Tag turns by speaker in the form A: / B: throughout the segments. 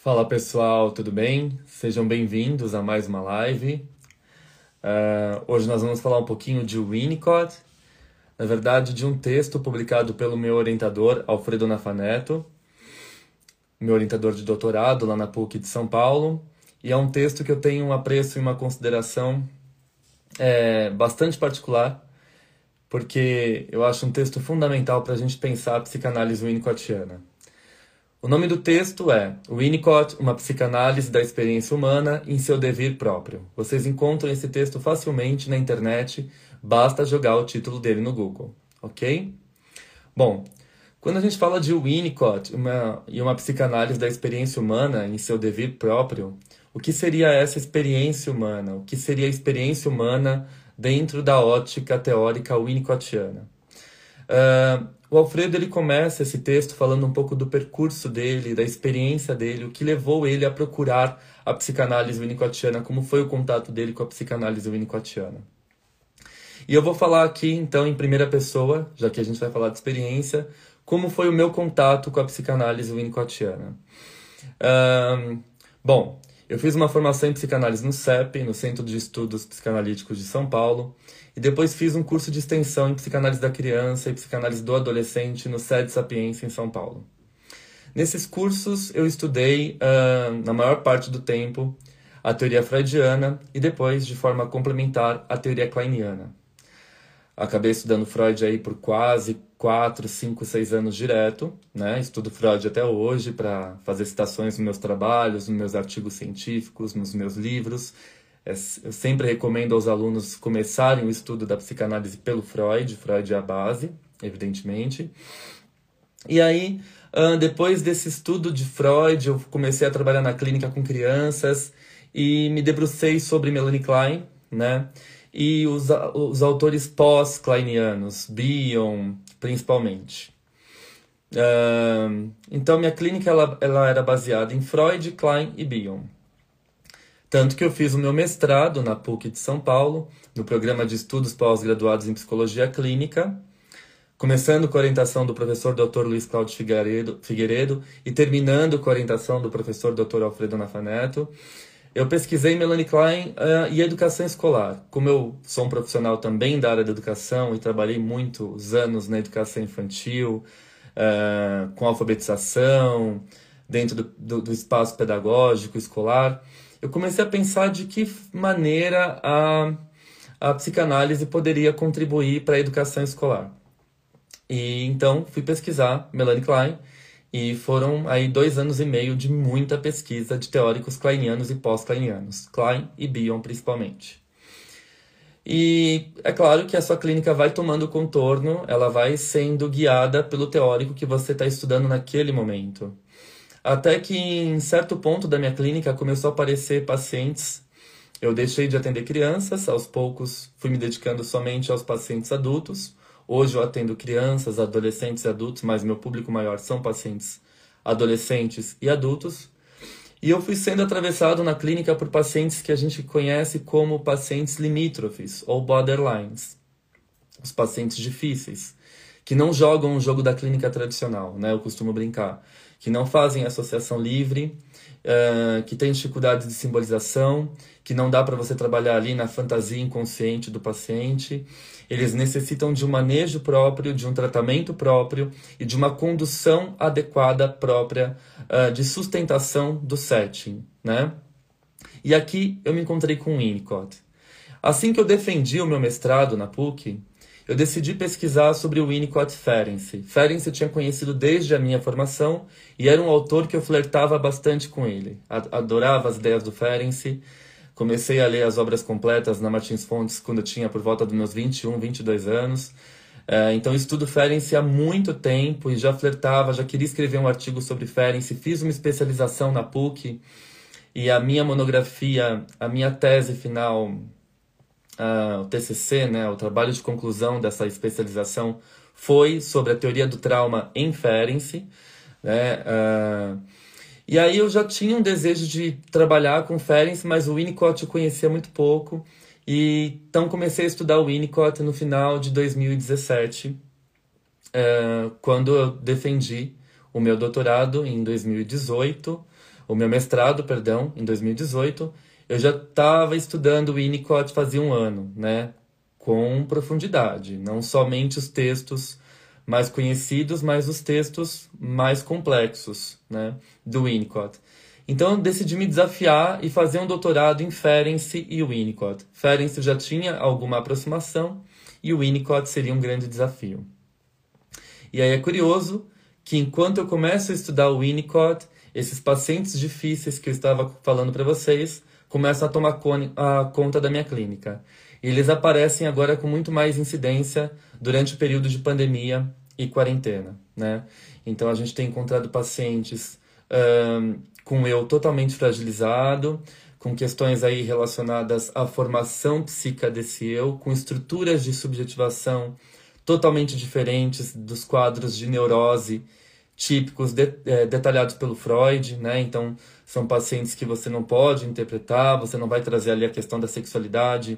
A: Fala pessoal, tudo bem? Sejam bem-vindos a mais uma live. Uh, hoje nós vamos falar um pouquinho de Winnicott, na verdade, de um texto publicado pelo meu orientador, Alfredo Nafaneto, meu orientador de doutorado lá na PUC de São Paulo. E é um texto que eu tenho um apreço e uma consideração é, bastante particular, porque eu acho um texto fundamental para a gente pensar a psicanálise winnicottiana. O nome do texto é Winnicott, uma psicanálise da experiência humana em seu devir próprio. Vocês encontram esse texto facilmente na internet, basta jogar o título dele no Google, ok? Bom, quando a gente fala de Winnicott uma, e uma psicanálise da experiência humana em seu devir próprio, o que seria essa experiência humana? O que seria a experiência humana dentro da ótica teórica winnicottiana? Uh, o Alfredo ele começa esse texto falando um pouco do percurso dele, da experiência dele, o que levou ele a procurar a psicanálise winnicottiana, como foi o contato dele com a psicanálise winnicottiana. E eu vou falar aqui, então, em primeira pessoa, já que a gente vai falar de experiência, como foi o meu contato com a psicanálise winnicottiana. Um, bom, eu fiz uma formação em psicanálise no CEP, no Centro de Estudos Psicanalíticos de São Paulo, e depois fiz um curso de extensão em psicanálise da criança e psicanálise do adolescente no SED Sapiência em São Paulo. Nesses cursos eu estudei, uh, na maior parte do tempo, a teoria freudiana e depois, de forma complementar, a teoria kleiniana. Acabei estudando Freud aí por quase 4, 5, 6 anos direto, né? Estudo Freud até hoje para fazer citações nos meus trabalhos, nos meus artigos científicos, nos meus livros eu sempre recomendo aos alunos começarem o estudo da psicanálise pelo Freud, Freud é a base, evidentemente. E aí, depois desse estudo de Freud, eu comecei a trabalhar na clínica com crianças e me debrucei sobre Melanie Klein, né? E os, os autores pós-kleinianos, Bion, principalmente. Então, minha clínica ela, ela era baseada em Freud, Klein e Bion. Tanto que eu fiz o meu mestrado na PUC de São Paulo, no programa de estudos pós-graduados em psicologia clínica, começando com a orientação do professor Dr. Luiz Cláudio Figueiredo, Figueiredo e terminando com a orientação do professor Dr. Alfredo Nafaneto. Eu pesquisei Melanie Klein uh, e educação escolar. Como eu sou um profissional também da área da educação e trabalhei muitos anos na educação infantil, uh, com alfabetização, dentro do, do, do espaço pedagógico escolar, eu comecei a pensar de que maneira a, a psicanálise poderia contribuir para a educação escolar. E então fui pesquisar Melanie Klein e foram aí dois anos e meio de muita pesquisa de teóricos kleinianos e pós-kleinianos, Klein e Bion principalmente. E é claro que a sua clínica vai tomando contorno, ela vai sendo guiada pelo teórico que você está estudando naquele momento. Até que em certo ponto da minha clínica começou a aparecer pacientes. Eu deixei de atender crianças, aos poucos fui me dedicando somente aos pacientes adultos. Hoje eu atendo crianças, adolescentes e adultos, mas meu público maior são pacientes adolescentes e adultos. E eu fui sendo atravessado na clínica por pacientes que a gente conhece como pacientes limítrofes ou borderlines, os pacientes difíceis, que não jogam o jogo da clínica tradicional, né? Eu costumo brincar que não fazem associação livre, uh, que têm dificuldades de simbolização, que não dá para você trabalhar ali na fantasia inconsciente do paciente. Eles necessitam de um manejo próprio, de um tratamento próprio e de uma condução adequada própria uh, de sustentação do setting, né? E aqui eu me encontrei com o Winnicott. Assim que eu defendi o meu mestrado na PUC, eu decidi pesquisar sobre o Winnicott Ferenczi. Ferenczi eu tinha conhecido desde a minha formação e era um autor que eu flertava bastante com ele. Adorava as ideias do Ferenczi. Comecei a ler as obras completas na Martins Fontes quando eu tinha por volta dos meus 21, 22 anos. É, então estudo Ferenczi há muito tempo e já flertava, já queria escrever um artigo sobre Ferenczi. Fiz uma especialização na PUC e a minha monografia, a minha tese final uh, o TCC, né, o trabalho de conclusão dessa especialização, foi sobre a teoria do trauma em Ferenczi. Né, uh, e aí eu já tinha um desejo de trabalhar com Ferenczi, mas o Winnicott eu conhecia muito pouco. E então comecei a estudar o Winnicott no final de 2017, uh, eh, quando eu defendi o meu doutorado em 2018, o meu mestrado, perdão, em 2018, eu já estava estudando Winnicott fazia um ano, né? Com profundidade, não somente os textos mais conhecidos, mas os textos mais complexos, né? Do Winnicott. Então eu decidi me desafiar e fazer um doutorado em Ferenczi e Winnicott. Ferenczi já tinha alguma aproximação e o Winnicott seria um grande desafio. E aí é curioso que enquanto eu começo a estudar o Winnicott, esses pacientes difíceis que eu estava falando para vocês começam a tomar a conta da minha clínica. E eles aparecem agora com muito mais incidência durante o período de pandemia e quarentena, né? Então a gente tem encontrado pacientes um, com eu totalmente fragilizado, com questões aí relacionadas à formação psíquica desse eu, com estruturas de subjetivação totalmente diferentes dos quadros de neurose típicos de, é, detalhados pelo Freud, né? Então, são pacientes que você não pode interpretar, você não vai trazer ali a questão da sexualidade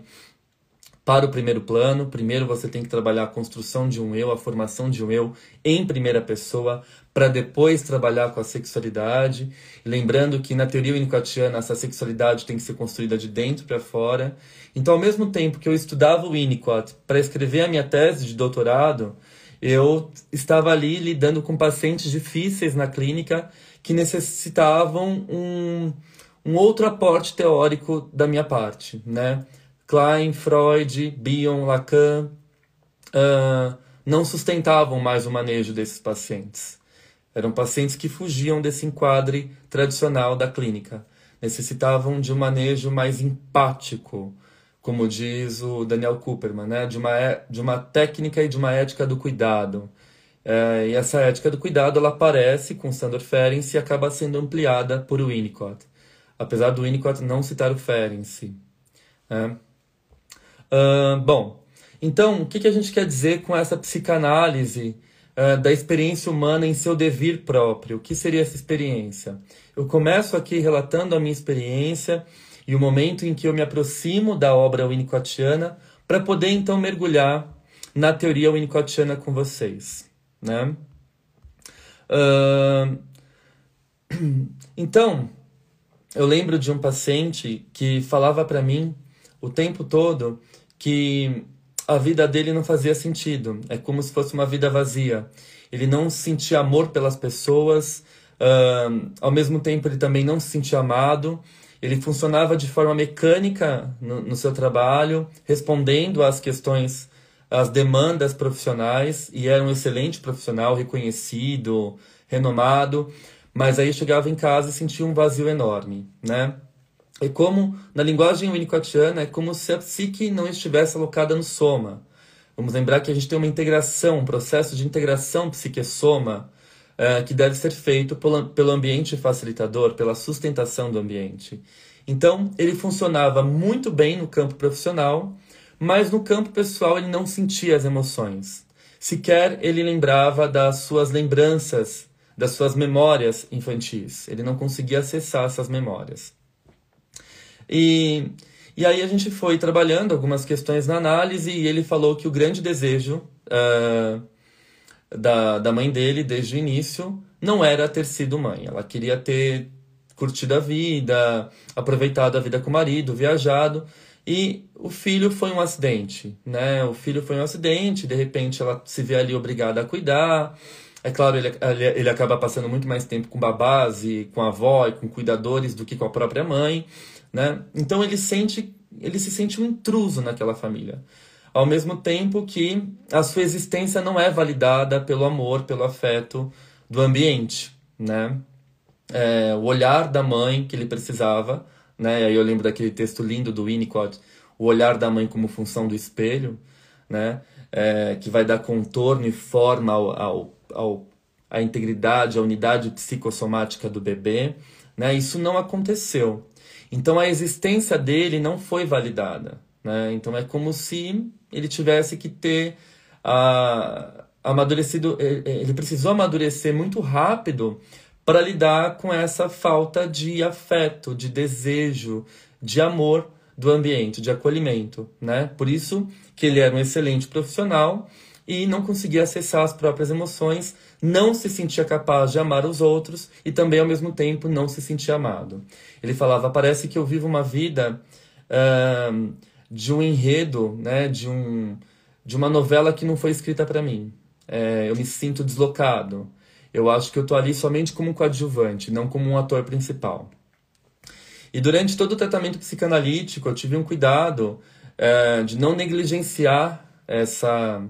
A: para o primeiro plano. Primeiro você tem que trabalhar a construção de um eu, a formação de um eu em primeira pessoa, para depois trabalhar com a sexualidade. Lembrando que na teoria winnicottiana essa sexualidade tem que ser construída de dentro para fora. Então, ao mesmo tempo que eu estudava o Winnicott para escrever a minha tese de doutorado, eu estava ali lidando com pacientes difíceis na clínica que necessitavam um, um outro aporte teórico da minha parte, né? Klein, Freud, Bion, Lacan uh, não sustentavam mais o manejo desses pacientes. Eram pacientes que fugiam desse enquadre tradicional da clínica. Necessitavam de um manejo mais empático, como diz o Daniel Cooperman, né? de, uma, de uma técnica e de uma ética do cuidado. É, e essa ética do cuidado ela aparece com Sandor Ferenczi e acaba sendo ampliada por Winnicott, apesar do Winnicott não citar o Ferenczi. É. Uh, bom, então, o que, que a gente quer dizer com essa psicanálise uh, da experiência humana em seu devir próprio? O que seria essa experiência? Eu começo aqui relatando a minha experiência e o momento em que eu me aproximo da obra winnicottiana para poder então mergulhar na teoria winnicottiana com vocês, né? Uh, então, eu lembro de um paciente que falava para mim o tempo todo que a vida dele não fazia sentido, é como se fosse uma vida vazia. Ele não sentia amor pelas pessoas, uh, ao mesmo tempo ele também não se sentia amado ele funcionava de forma mecânica no, no seu trabalho, respondendo às questões, às demandas profissionais, e era um excelente profissional, reconhecido, renomado, mas aí chegava em casa e sentia um vazio enorme, né? É como, na linguagem winnicottiana, é como se a psique não estivesse alocada no soma. Vamos lembrar que a gente tem uma integração, um processo de integração psique-soma, uh, que deve ser feito pelo, pelo ambiente facilitador, pela sustentação do ambiente. Então, ele funcionava muito bem no campo profissional, mas no campo pessoal ele não sentia as emoções. Sequer ele lembrava das suas lembranças, das suas memórias infantis. Ele não conseguia acessar essas memórias. E, e aí a gente foi trabalhando algumas questões na análise e ele falou que o grande desejo uh, da, da mãe dele desde o início não era ter sido mãe. Ela queria ter curtido a vida, aproveitado a vida com o marido, viajado. E o filho foi um acidente, né? O filho foi um acidente, de repente ela se vê ali obrigada a cuidar. É claro, ele, ele acaba passando muito mais tempo com babás e com a avó e com cuidadores do que com a própria mãe, né? Então ele sente, ele se sente um intruso naquela família. Ao mesmo tempo que a sua existência não é validada pelo amor, pelo afeto do ambiente, né? É, o olhar da mãe que ele precisava, né? Aí eu lembro daquele texto lindo do Winnicott, o olhar da mãe como função do espelho, né? É, que vai dar contorno e forma ao, ao, ao, à integridade, à unidade psicossomática do bebê, né? Isso não aconteceu. Então a existência dele não foi validada, né? Então é como se ele tivesse que ter a, amadurecido, ele precisou amadurecer muito rápido para lidar com essa falta de afeto, de desejo, de amor do ambiente, de acolhimento, né? Por isso que ele era um excelente profissional e não conseguia acessar as próprias emoções, não se sentia capaz de amar os outros e também ao mesmo tempo não se sentia amado. Ele falava: parece que eu vivo uma vida uh, de um enredo, né? De um de uma novela que não foi escrita para mim. É, eu me sinto deslocado. Eu acho que eu tô ali somente como coadjuvante, não como um ator principal. E durante todo o tratamento psicanalítico, eu tive um cuidado é, de não negligenciar essa,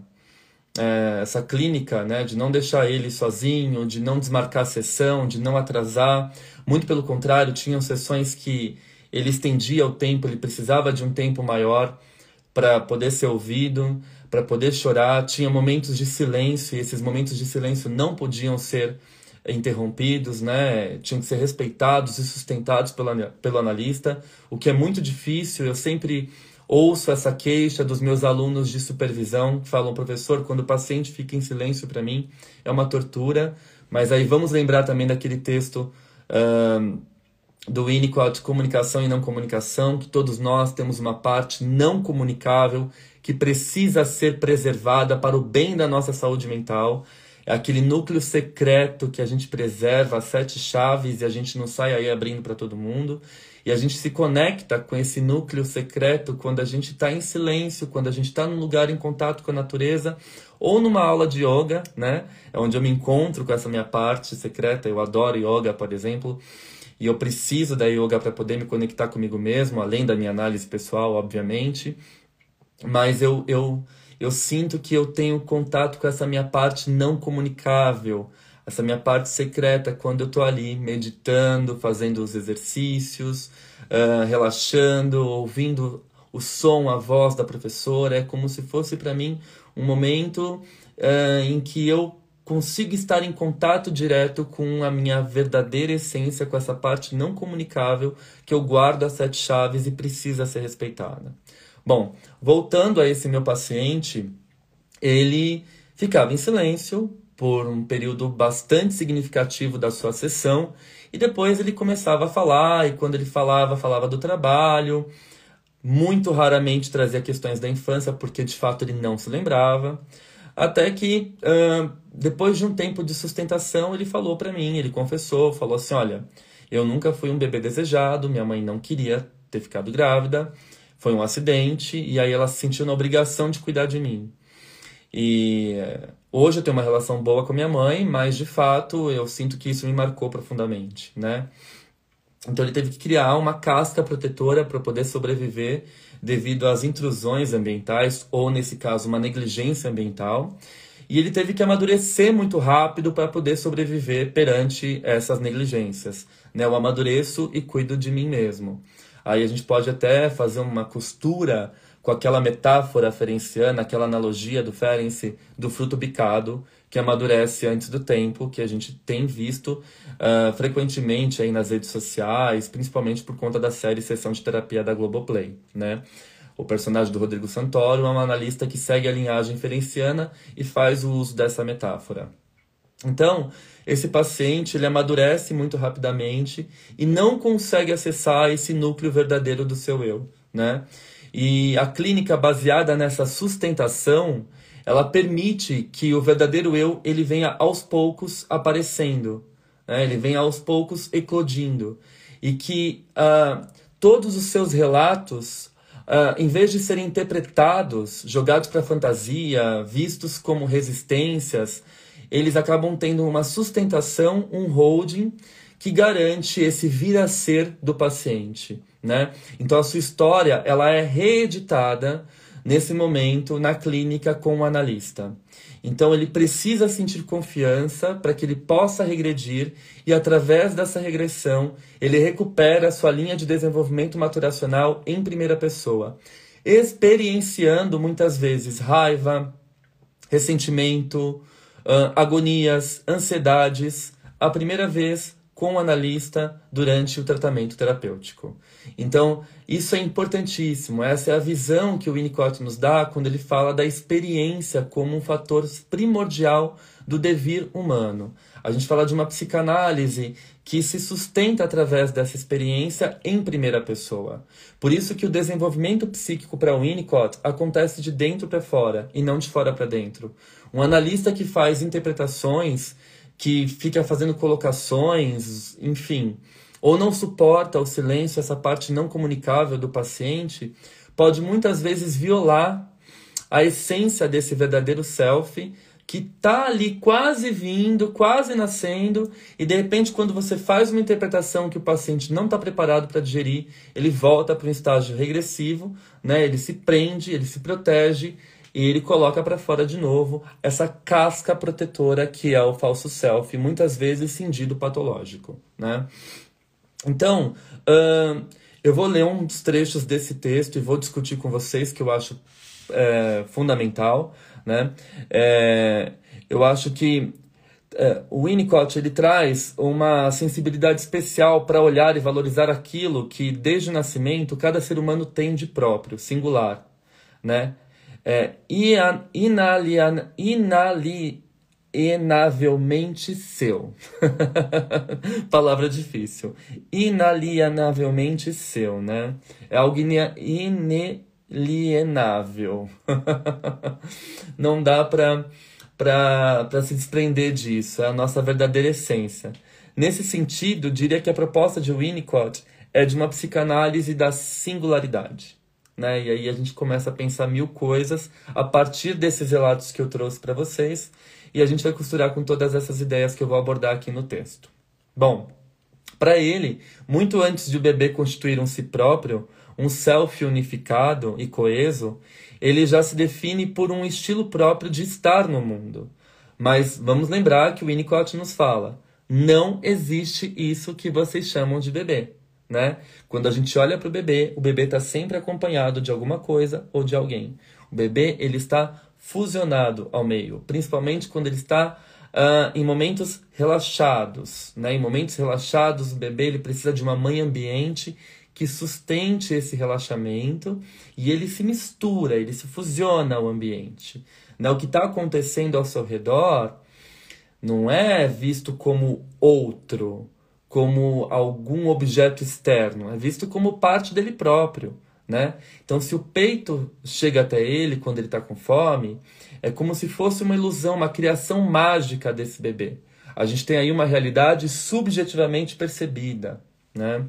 A: é, essa clínica, né? de não deixar ele sozinho, de não desmarcar a sessão, de não atrasar. Muito pelo contrário, tinham sessões que ele estendia o tempo, ele precisava de um tempo maior para poder ser ouvido para poder chorar, tinha momentos de silêncio e esses momentos de silêncio não podiam ser interrompidos, né? Tinham que ser respeitados e sustentados pelo, pelo analista, o que é muito difícil. Eu sempre ouço essa queixa dos meus alunos de supervisão que falam, professor, quando o paciente fica em silêncio para mim é uma tortura. Mas aí vamos lembrar também daquele texto do Winnicott, Comunicação e Não Comunicação, que todos nós temos uma parte não comunicável que precisa ser preservada para o bem da nossa saúde mental. É aquele núcleo secreto que a gente preserva, as sete chaves, e a gente não sai aí abrindo para todo mundo. E a gente se conecta com esse núcleo secreto quando a gente está em silêncio, quando a gente está num lugar em contato com a natureza, ou numa aula de yoga, né? É onde eu me encontro com essa minha parte secreta. Eu adoro yoga, por exemplo. E eu preciso da yoga para poder me conectar comigo mesmo, além da minha análise pessoal, obviamente mas eu, eu, eu sinto que eu tenho contato com essa minha parte não comunicável, essa minha parte secreta quando eu estou ali meditando, fazendo os exercícios, uh, relaxando, ouvindo o som, a voz da professora. É como se fosse para mim um momento uh, em que eu consigo estar em contato direto com a minha verdadeira essência, com essa parte não comunicável que eu guardo as sete chaves e precisa ser respeitada. Bom, voltando a esse meu paciente, ele ficava em silêncio por um período bastante significativo da sua sessão e depois ele começava a falar e quando ele falava, falava do trabalho, muito raramente trazia questões da infância porque de fato ele não se lembrava. Até que, uh, depois de um tempo de sustentação, ele falou para mim, ele confessou, falou assim: Olha, eu nunca fui um bebê desejado, minha mãe não queria ter ficado grávida, foi um acidente e aí ela se sentiu na obrigação de cuidar de mim. E hoje eu tenho uma relação boa com minha mãe, mas de fato eu sinto que isso me marcou profundamente, né? Então ele teve que criar uma casca protetora para poder sobreviver devido às intrusões ambientais ou nesse caso uma negligência ambiental. E ele teve que amadurecer muito rápido para poder sobreviver perante essas negligências. Né? Eu amadureço e cuido de mim mesmo. Aí a gente pode até fazer uma costura com aquela metáfora ferenciana, aquela analogia do Ferenc do fruto bicado, que amadurece antes do tempo, que a gente tem visto uh, frequentemente aí nas redes sociais, principalmente por conta da série Sessão de Terapia da Globoplay, né? O personagem do Rodrigo Santoro é um analista que segue a linhagem ferenciana e faz o uso dessa metáfora. Então, esse paciente ele amadurece muito rapidamente e não consegue acessar esse núcleo verdadeiro do seu eu, né? E a clínica baseada nessa sustentação, ela permite que o verdadeiro eu ele venha aos poucos aparecendo, né? ele venha aos poucos eclodindo e que uh, todos os seus relatos, uh, em vez de serem interpretados, jogados para fantasia, vistos como resistências, eles acabam tendo uma sustentação, um holding que garante esse vir a ser do paciente, né? Então a sua história ela é reeditada nesse momento na clínica com o analista. Então ele precisa sentir confiança para que ele possa regredir e através dessa regressão ele recupera a sua linha de desenvolvimento maturacional em primeira pessoa, experienciando muitas vezes raiva, ressentimento, agonias, ansiedades, a primeira vez com o analista durante o tratamento terapêutico. Então, isso é importantíssimo. Essa é a visão que o Winnicott nos dá quando ele fala da experiência como um fator primordial do devir humano. A gente fala de uma psicanálise que se sustenta através dessa experiência em primeira pessoa. Por isso que o desenvolvimento psíquico para o Winnicott acontece de dentro para fora e não de fora para dentro. Um analista que faz interpretações que fica fazendo colocações, enfim, ou não suporta o silêncio, essa parte não comunicável do paciente, pode muitas vezes violar a essência desse verdadeiro self que está ali quase vindo, quase nascendo, e de repente, quando você faz uma interpretação que o paciente não está preparado para digerir, ele volta para um estágio regressivo, né? ele se prende, ele se protege e ele coloca para fora de novo essa casca protetora que é o falso self, muitas vezes cindido patológico, né? Então, uh, eu vou ler uns trechos desse texto e vou discutir com vocês que eu acho é, fundamental, né? É, eu acho que é, o Winnicott ele traz uma sensibilidade especial para olhar e valorizar aquilo que desde o nascimento cada ser humano tem de próprio, singular, né? É inalian, inalienavelmente seu. Palavra difícil. Inalienavelmente seu, né? É algo inalienável. Não dá para para se desprender disso, é a nossa verdadeira essência. Nesse sentido, diria que a proposta de Winnicott é de uma psicanálise da singularidade né? E aí a gente começa a pensar mil coisas a partir desses relatos que eu trouxe para vocês e a gente vai costurar com todas essas ideias que eu vou abordar aqui no texto. Bom, para ele, muito antes de o bebê constituir um si próprio, um self unificado e coeso, ele já se define por um estilo próprio de estar no mundo. Mas vamos lembrar que o Winnicott nos fala: não existe isso que vocês chamam de bebê né? Quando a gente olha para o bebê, o bebê está sempre acompanhado de alguma coisa ou de alguém. O bebê ele está fusionado ao meio, principalmente quando ele está uh, em momentos relaxados, né? Em momentos relaxados, o bebê ele precisa de uma mãe ambiente que sustente esse relaxamento e ele se mistura, ele se fusiona ao ambiente. Né? O que está acontecendo ao seu redor não é visto como outro, como algum objeto externo, é visto como parte dele próprio. Né? Então, se o peito chega até ele quando ele está com fome, é como se fosse uma ilusão, uma criação mágica desse bebê. A gente tem aí uma realidade subjetivamente percebida. Né?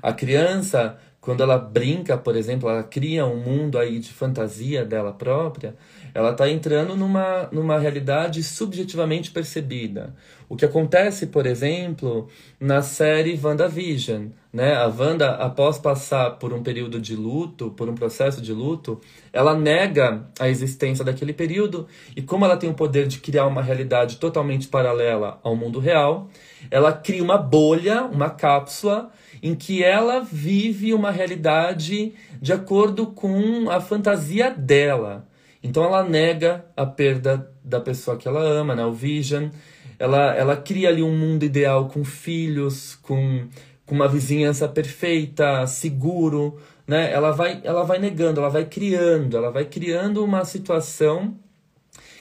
A: A criança, quando ela brinca, por exemplo, ela cria um mundo aí de fantasia dela própria, ela está entrando numa, numa realidade subjetivamente percebida. O que acontece, por exemplo, na série WandaVision. Né? A Wanda, após passar por um período de luto, por um processo de luto, ela nega a existência daquele período e como ela tem o poder de criar uma realidade totalmente paralela ao mundo real, ela cria uma bolha, uma cápsula em que ela vive uma realidade de acordo com a fantasia dela. Então ela nega a perda da pessoa que ela ama, né? o Vision. Ela, ela cria ali um mundo ideal com filhos, com, com uma vizinhança perfeita, seguro, né? Ela vai, ela vai negando, ela vai criando, ela vai criando uma situação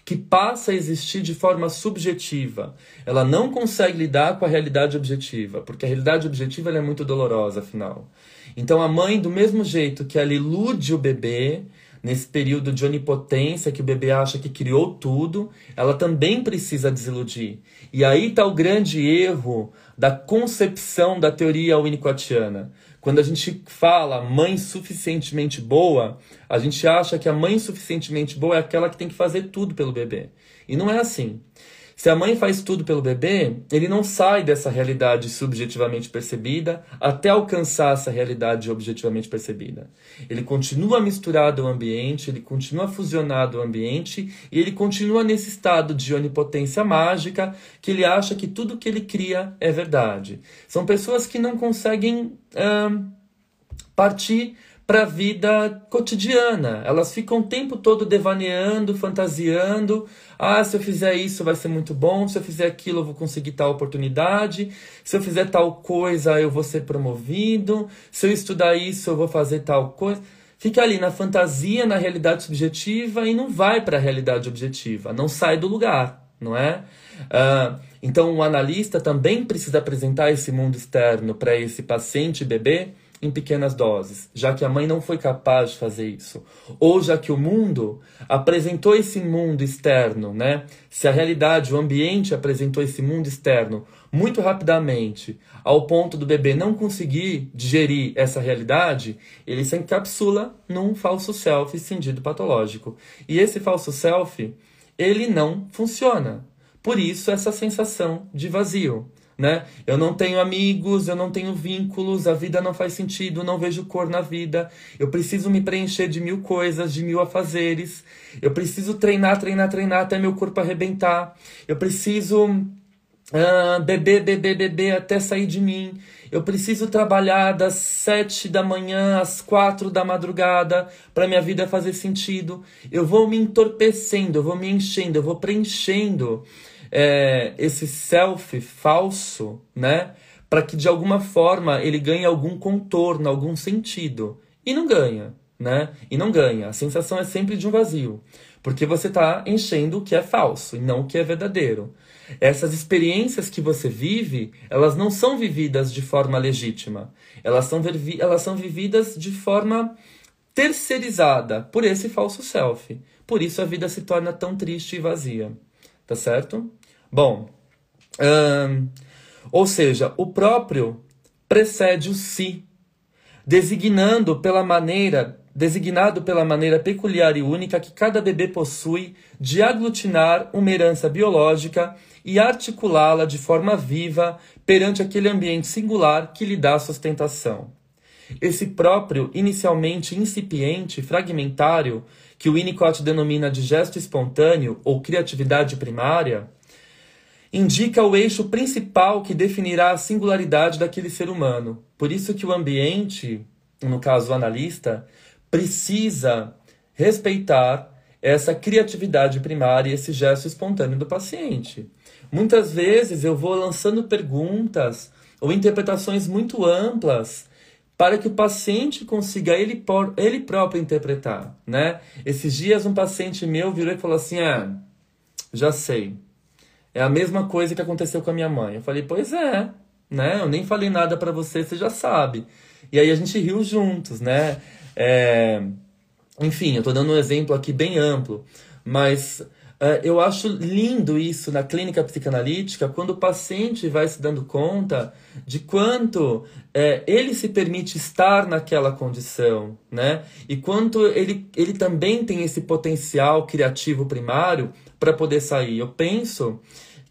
A: que passa a existir de forma subjetiva. Ela não consegue lidar com a realidade objetiva, porque a realidade objetiva é muito dolorosa, afinal. Então a mãe, do mesmo jeito que ela ilude o bebê, nesse período de onipotência que o bebê acha que criou tudo, ela também precisa desiludir. E aí está o grande erro da concepção da teoria winnicottiana. Quando a gente fala mãe suficientemente boa, a gente acha que a mãe suficientemente boa é aquela que tem que fazer tudo pelo bebê. E não é assim. Se a mãe faz tudo pelo bebê, ele não sai dessa realidade subjetivamente percebida até alcançar essa realidade objetivamente percebida. Ele continua misturado ao ambiente, ele continua fusionado ao ambiente e ele continua nesse estado de onipotência mágica que ele acha que tudo que ele cria é verdade. São pessoas que não conseguem partir para a vida cotidiana. Elas ficam o tempo todo devaneando, fantasiando. Ah, se eu fizer isso vai ser muito bom, se eu fizer aquilo eu vou conseguir tal oportunidade, se eu fizer tal coisa eu vou ser promovido, se eu estudar isso eu vou fazer tal coisa. Fica ali na fantasia, na realidade subjetiva e não vai para a realidade objetiva, não sai do lugar, não é? Uh, então o analista também precisa apresentar esse mundo externo para esse paciente bebê em pequenas doses, já que a mãe não foi capaz de fazer isso, ou já que o mundo apresentou esse mundo externo, né? Se a realidade, o ambiente apresentou esse mundo externo muito rapidamente, ao ponto do bebê não conseguir digerir essa realidade, ele se encapsula num falso self cindido patológico. E esse falso self, ele não funciona. Por isso essa sensação de vazio né? Eu não tenho amigos, eu não tenho vínculos, a vida não faz sentido, não vejo cor na vida. Eu preciso me preencher de mil coisas, de mil afazeres. Eu preciso treinar, treinar, treinar até meu corpo arrebentar. Eu preciso uh, beber, beber, beber até sair de mim. Eu preciso trabalhar das sete da manhã às quatro da madrugada para minha vida fazer sentido. Eu vou me entorpecendo, eu vou me enchendo, eu vou preenchendo é, esse self falso, né? Para que de alguma forma ele ganhe algum contorno, algum sentido. E não ganha, né? E não ganha. A sensação é sempre de um vazio. Porque você está enchendo o que é falso e não o que é verdadeiro. Essas experiências que você vive, elas não são vividas de forma legítima. Elas são, elas são vividas de forma terceirizada por esse falso self. Por isso a vida se torna tão triste e vazia. Tá certo? Bom, ou seja, o próprio precede o si, designando pela maneira, designado pela maneira peculiar e única que cada bebê possui de aglutinar uma herança biológica e articulá-la de forma viva perante aquele ambiente singular que lhe dá sustentação. Esse próprio, inicialmente incipiente, fragmentário, que o Winnicott denomina de gesto espontâneo ou criatividade primária, indica o eixo principal que definirá a singularidade daquele ser humano. Por isso que o ambiente, no caso o analista, precisa respeitar essa criatividade primária, esse gesto espontâneo do paciente. Muitas vezes eu vou lançando perguntas ou interpretações muito amplas para que o paciente consiga ele, por, ele próprio interpretar, né? Esses dias um paciente meu virou e falou assim: "Ah, já sei. É a mesma coisa que aconteceu com a minha mãe. Eu falei, pois é, né? Eu nem falei nada para você, você já sabe. E aí a gente riu juntos, né? É... Enfim, eu tô dando um exemplo aqui bem amplo, mas eu acho lindo isso na clínica psicanalítica, quando o paciente vai se dando conta de quanto é, ele se permite estar naquela condição, né? E quanto ele, ele também tem esse potencial criativo primário para poder sair. Eu penso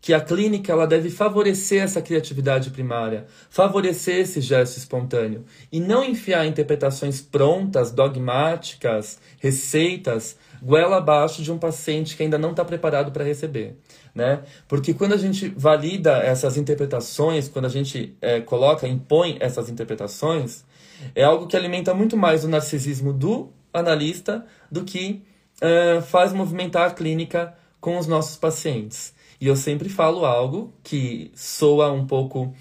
A: que a clínica ela deve favorecer essa criatividade primária, favorecer esse gesto espontâneo e não enfiar interpretações prontas, dogmáticas, receitas, goela abaixo de um paciente que ainda não está preparado para receber. Né? Porque quando a gente valida essas interpretações, quando a gente é, coloca, impõe essas interpretações, é algo que alimenta muito mais o narcisismo do analista do que é, faz movimentar a clínica com os nossos pacientes. E eu sempre falo algo que soa um pouco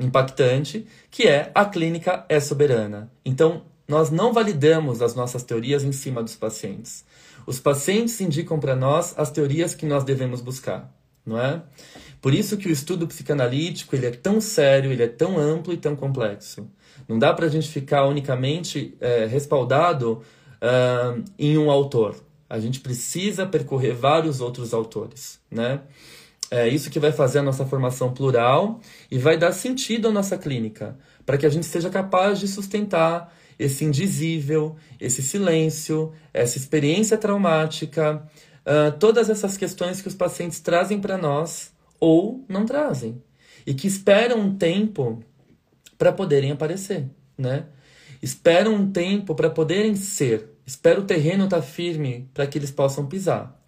A: impactante, que é a clínica é soberana. Então, nós não validamos as nossas teorias em cima dos pacientes. Os pacientes indicam para nós as teorias que nós devemos buscar, não é? Por isso que o estudo psicanalítico ele é tão sério, ele é tão amplo e tão complexo. Não dá para a gente ficar unicamente é, respaldado uh, em um autor. A gente precisa percorrer vários outros autores, né? É isso que vai fazer a nossa formação plural e vai dar sentido à nossa clínica, para que a gente seja capaz de sustentar esse indizível, esse silêncio, essa experiência traumática, uh, todas essas questões que os pacientes trazem para nós ou não trazem e que esperam um tempo para poderem aparecer, né? Esperam um tempo para poderem ser. Espera o terreno estar tá firme para que eles possam pisar.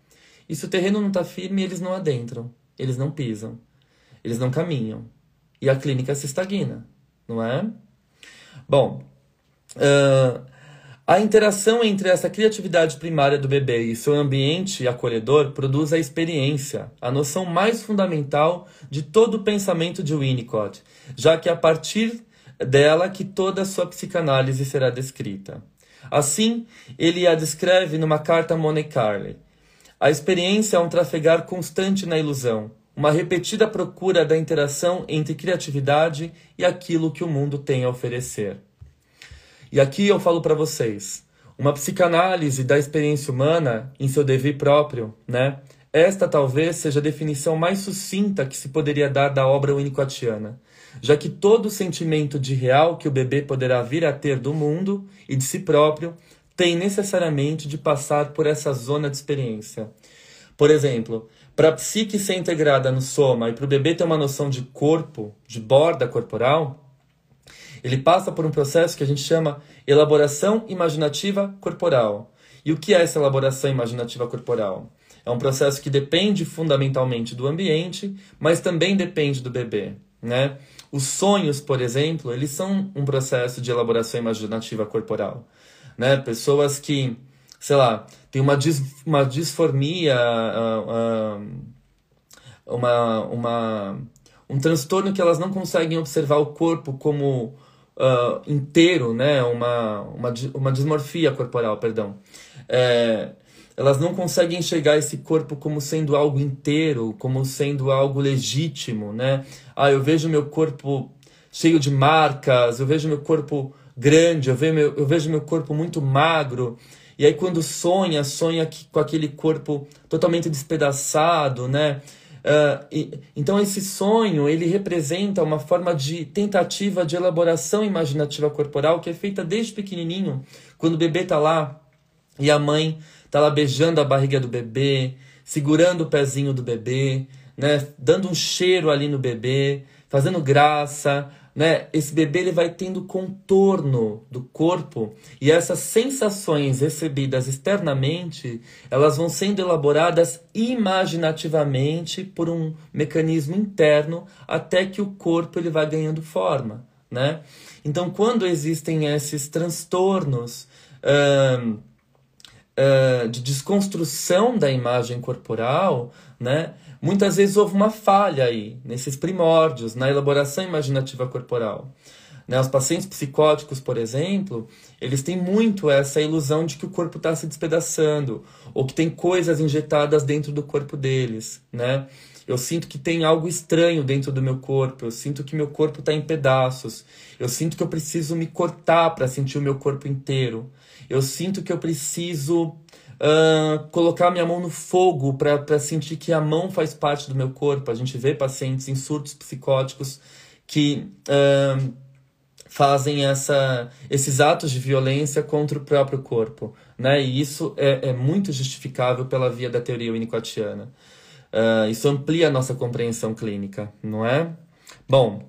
A: E se o terreno não está firme, eles não adentram, eles não pisam, eles não caminham. E a clínica se estagna, não é? Bom, uh, a interação entre essa criatividade primária do bebê e seu ambiente acolhedor produz a experiência, a noção mais fundamental de todo o pensamento de Winnicott, já que é a partir dela que toda a sua psicanálise será descrita. Assim, ele a descreve numa carta a Monet Carley. A experiência é um trafegar constante na ilusão, uma repetida procura da interação entre criatividade e aquilo que o mundo tem a oferecer. E aqui eu falo para vocês, uma psicanálise da experiência humana em seu dever próprio, né? Esta talvez seja a definição mais sucinta que se poderia dar da obra winnicottiana já que todo sentimento de real que o bebê poderá vir a ter do mundo e de si próprio tem necessariamente de passar por essa zona de experiência. Por exemplo, para a psique ser integrada no soma e para o bebê ter uma noção de corpo, de borda corporal, ele passa por um processo que a gente chama elaboração imaginativa corporal. E o que é essa elaboração imaginativa corporal? É um processo que depende fundamentalmente do ambiente, mas também depende do bebê, né? Os sonhos, por exemplo, eles são um processo de elaboração imaginativa corporal. Né? Pessoas que, sei lá, têm uma, dis, uma disformia, uh, uh, uma, uma, um transtorno que elas não conseguem observar o corpo como uh, inteiro, né? uma, uma, uma dismorfia corporal, perdão. É, elas não conseguem enxergar esse corpo como sendo algo inteiro, como sendo algo legítimo, né? Ah, eu vejo meu corpo cheio de marcas, eu vejo meu corpo grande, eu vejo meu, eu vejo meu corpo muito magro. E aí quando sonha, sonha com aquele corpo totalmente despedaçado, né? Uh, e, então esse sonho ele representa uma forma de tentativa de elaboração imaginativa corporal que é feita desde pequenininho, quando o bebê está lá e a mãe tá lá beijando a barriga do bebê, segurando o pezinho do bebê, né, dando um cheiro ali no bebê, fazendo graça, né? Esse bebê ele vai tendo contorno do corpo e essas sensações recebidas externamente, elas vão sendo elaboradas imaginativamente por um mecanismo interno até que o corpo ele vai ganhando forma, né? Então, quando existem esses transtornos de desconstrução da imagem corporal, né? Muitas vezes houve uma falha aí, nesses primórdios, na elaboração imaginativa corporal. Né? Os pacientes psicóticos, por exemplo, eles têm muito essa ilusão de que o corpo está se despedaçando, ou que tem coisas injetadas dentro do corpo deles, né? Eu sinto que tem algo estranho dentro do meu corpo, eu sinto que meu corpo está em pedaços, eu sinto que eu preciso me cortar para sentir o meu corpo inteiro, eu sinto que eu preciso uh, colocar minha mão no fogo para sentir que a mão faz parte do meu corpo. A gente vê pacientes em surtos psicóticos que uh, fazem essa, esses atos de violência contra o próprio corpo. Né? E isso é, é muito justificável pela via da teoria winnicottiana. Uh, isso amplia a nossa compreensão clínica, não é? Bom,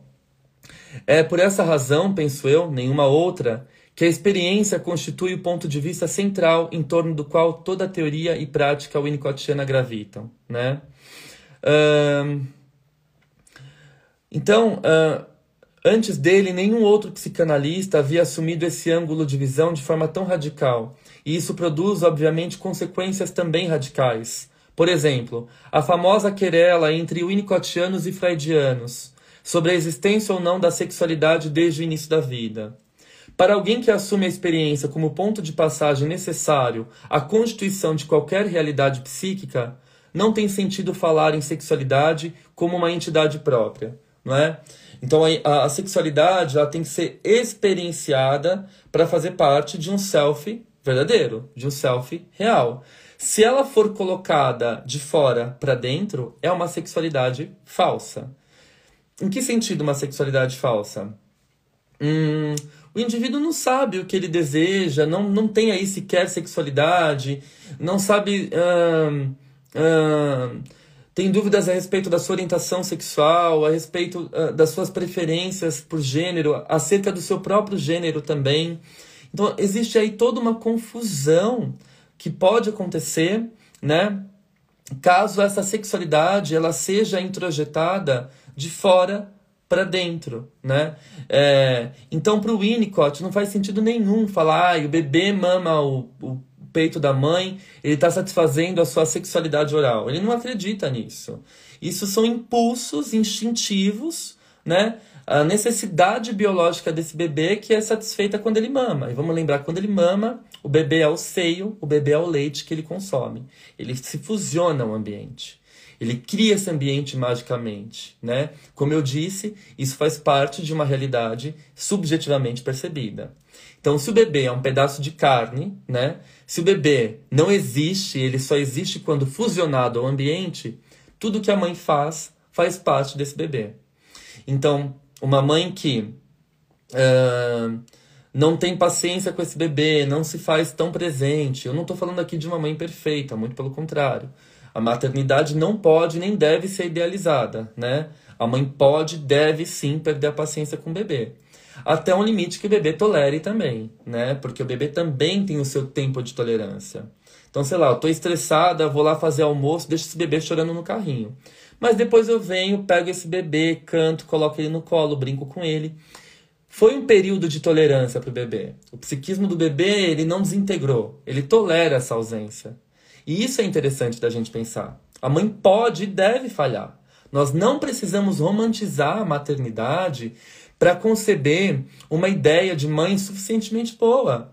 A: é por essa razão, penso eu, nenhuma outra, que a experiência constitui o ponto de vista central em torno do qual toda a teoria e prática winnicottiana gravitam. Né? Então, uh, antes dele, nenhum outro psicanalista havia assumido esse ângulo de visão de forma tão radical, e isso produz, obviamente, consequências também radicais. Por exemplo, a famosa querela entre winnicottianos e freudianos sobre a existência ou não da sexualidade desde o início da vida. Para alguém que assume a experiência como ponto de passagem necessário à constituição de qualquer realidade psíquica, não tem sentido falar em sexualidade como uma entidade própria, não é? Então a, a sexualidade ela tem que ser experienciada para fazer parte de um self verdadeiro, de um self real. Se ela for colocada de fora para dentro, é uma sexualidade falsa. Em que sentido uma sexualidade falsa? Hum, o indivíduo não sabe o que ele deseja, não, não tem aí sequer sexualidade, não sabe. Tem dúvidas a respeito da sua orientação sexual, a respeito uh, das suas preferências por gênero, acerca do seu próprio gênero também. Então, existe aí toda uma confusão que pode acontecer, né? Caso essa sexualidade ela seja introjetada de fora para dentro, né? É, então, para o Winnicott, não faz sentido nenhum falar ah, o bebê mama o, o peito da mãe, ele está satisfazendo a sua sexualidade oral. Ele não acredita nisso. Isso são impulsos instintivos, né? A necessidade biológica desse bebê que é satisfeita quando ele mama. E vamos lembrar, quando ele mama, o bebê é o seio, o bebê é o leite que ele consome. Ele se fusiona ao ambiente. Ele cria esse ambiente magicamente, né? Como eu disse, isso faz parte de uma realidade subjetivamente percebida. Então, se o bebê é um pedaço de carne, né? Se o bebê não existe, ele só existe quando fusionado ao ambiente, tudo que a mãe faz faz parte desse bebê. Então, uma mãe que uh, não tem paciência com esse bebê, não se faz tão presente. Eu não estou falando aqui de uma mãe perfeita, muito pelo contrário. A maternidade não pode nem deve ser idealizada, né? A mãe pode, deve sim perder a paciência com o bebê. Até um limite que o bebê tolere também, né? Porque o bebê também tem o seu tempo de tolerância. Então, sei lá, eu tô estressada, vou lá fazer almoço, deixo esse bebê chorando no carrinho. Mas depois eu venho, pego esse bebê, canto, coloco ele no colo, brinco com ele. Foi um período de tolerância para o bebê. O psiquismo do bebê, ele não desintegrou, ele tolera essa ausência. E isso é interessante da gente pensar. A mãe pode e deve falhar. Nós não precisamos romantizar a maternidade para conceber uma ideia de mãe suficientemente boa.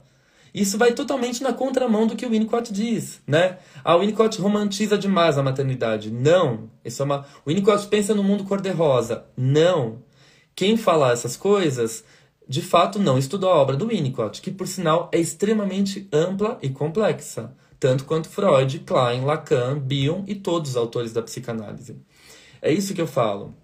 A: Isso vai totalmente na contramão do que o Winnicott diz, né? A Winnicott romantiza demais a maternidade. Não. Isso é uma... O Winnicott pensa no mundo cor-de-rosa. Não. Quem fala essas coisas, de fato, não estudou a obra do Winnicott, que, por sinal, é extremamente ampla e complexa tanto quanto Freud, Klein, Lacan, Bion e todos os autores da psicanálise. É isso que eu falo.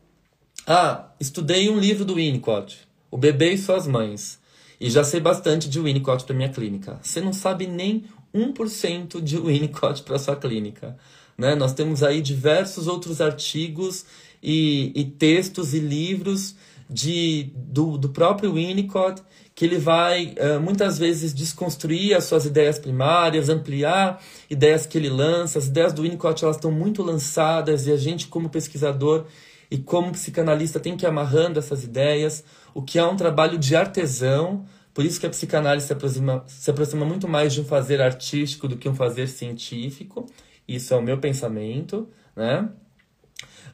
A: Ah, estudei um livro do Winnicott, O Bebê e Suas Mães, e já sei bastante de Winnicott para minha clínica. Você não sabe nem 1% de Winnicott para sua clínica. Né? Nós temos aí diversos outros artigos e, e textos e livros de, do, do próprio Winnicott que ele vai uh, muitas vezes desconstruir as suas ideias primárias, ampliar ideias que ele lança. As ideias do Winnicott elas estão muito lançadas e a gente, como pesquisador e como psicanalista, tem que ir amarrando essas ideias, o que é um trabalho de artesão. Por isso que a psicanálise se aproxima, se aproxima muito mais de um fazer artístico do que um fazer científico. Isso é o meu pensamento, né?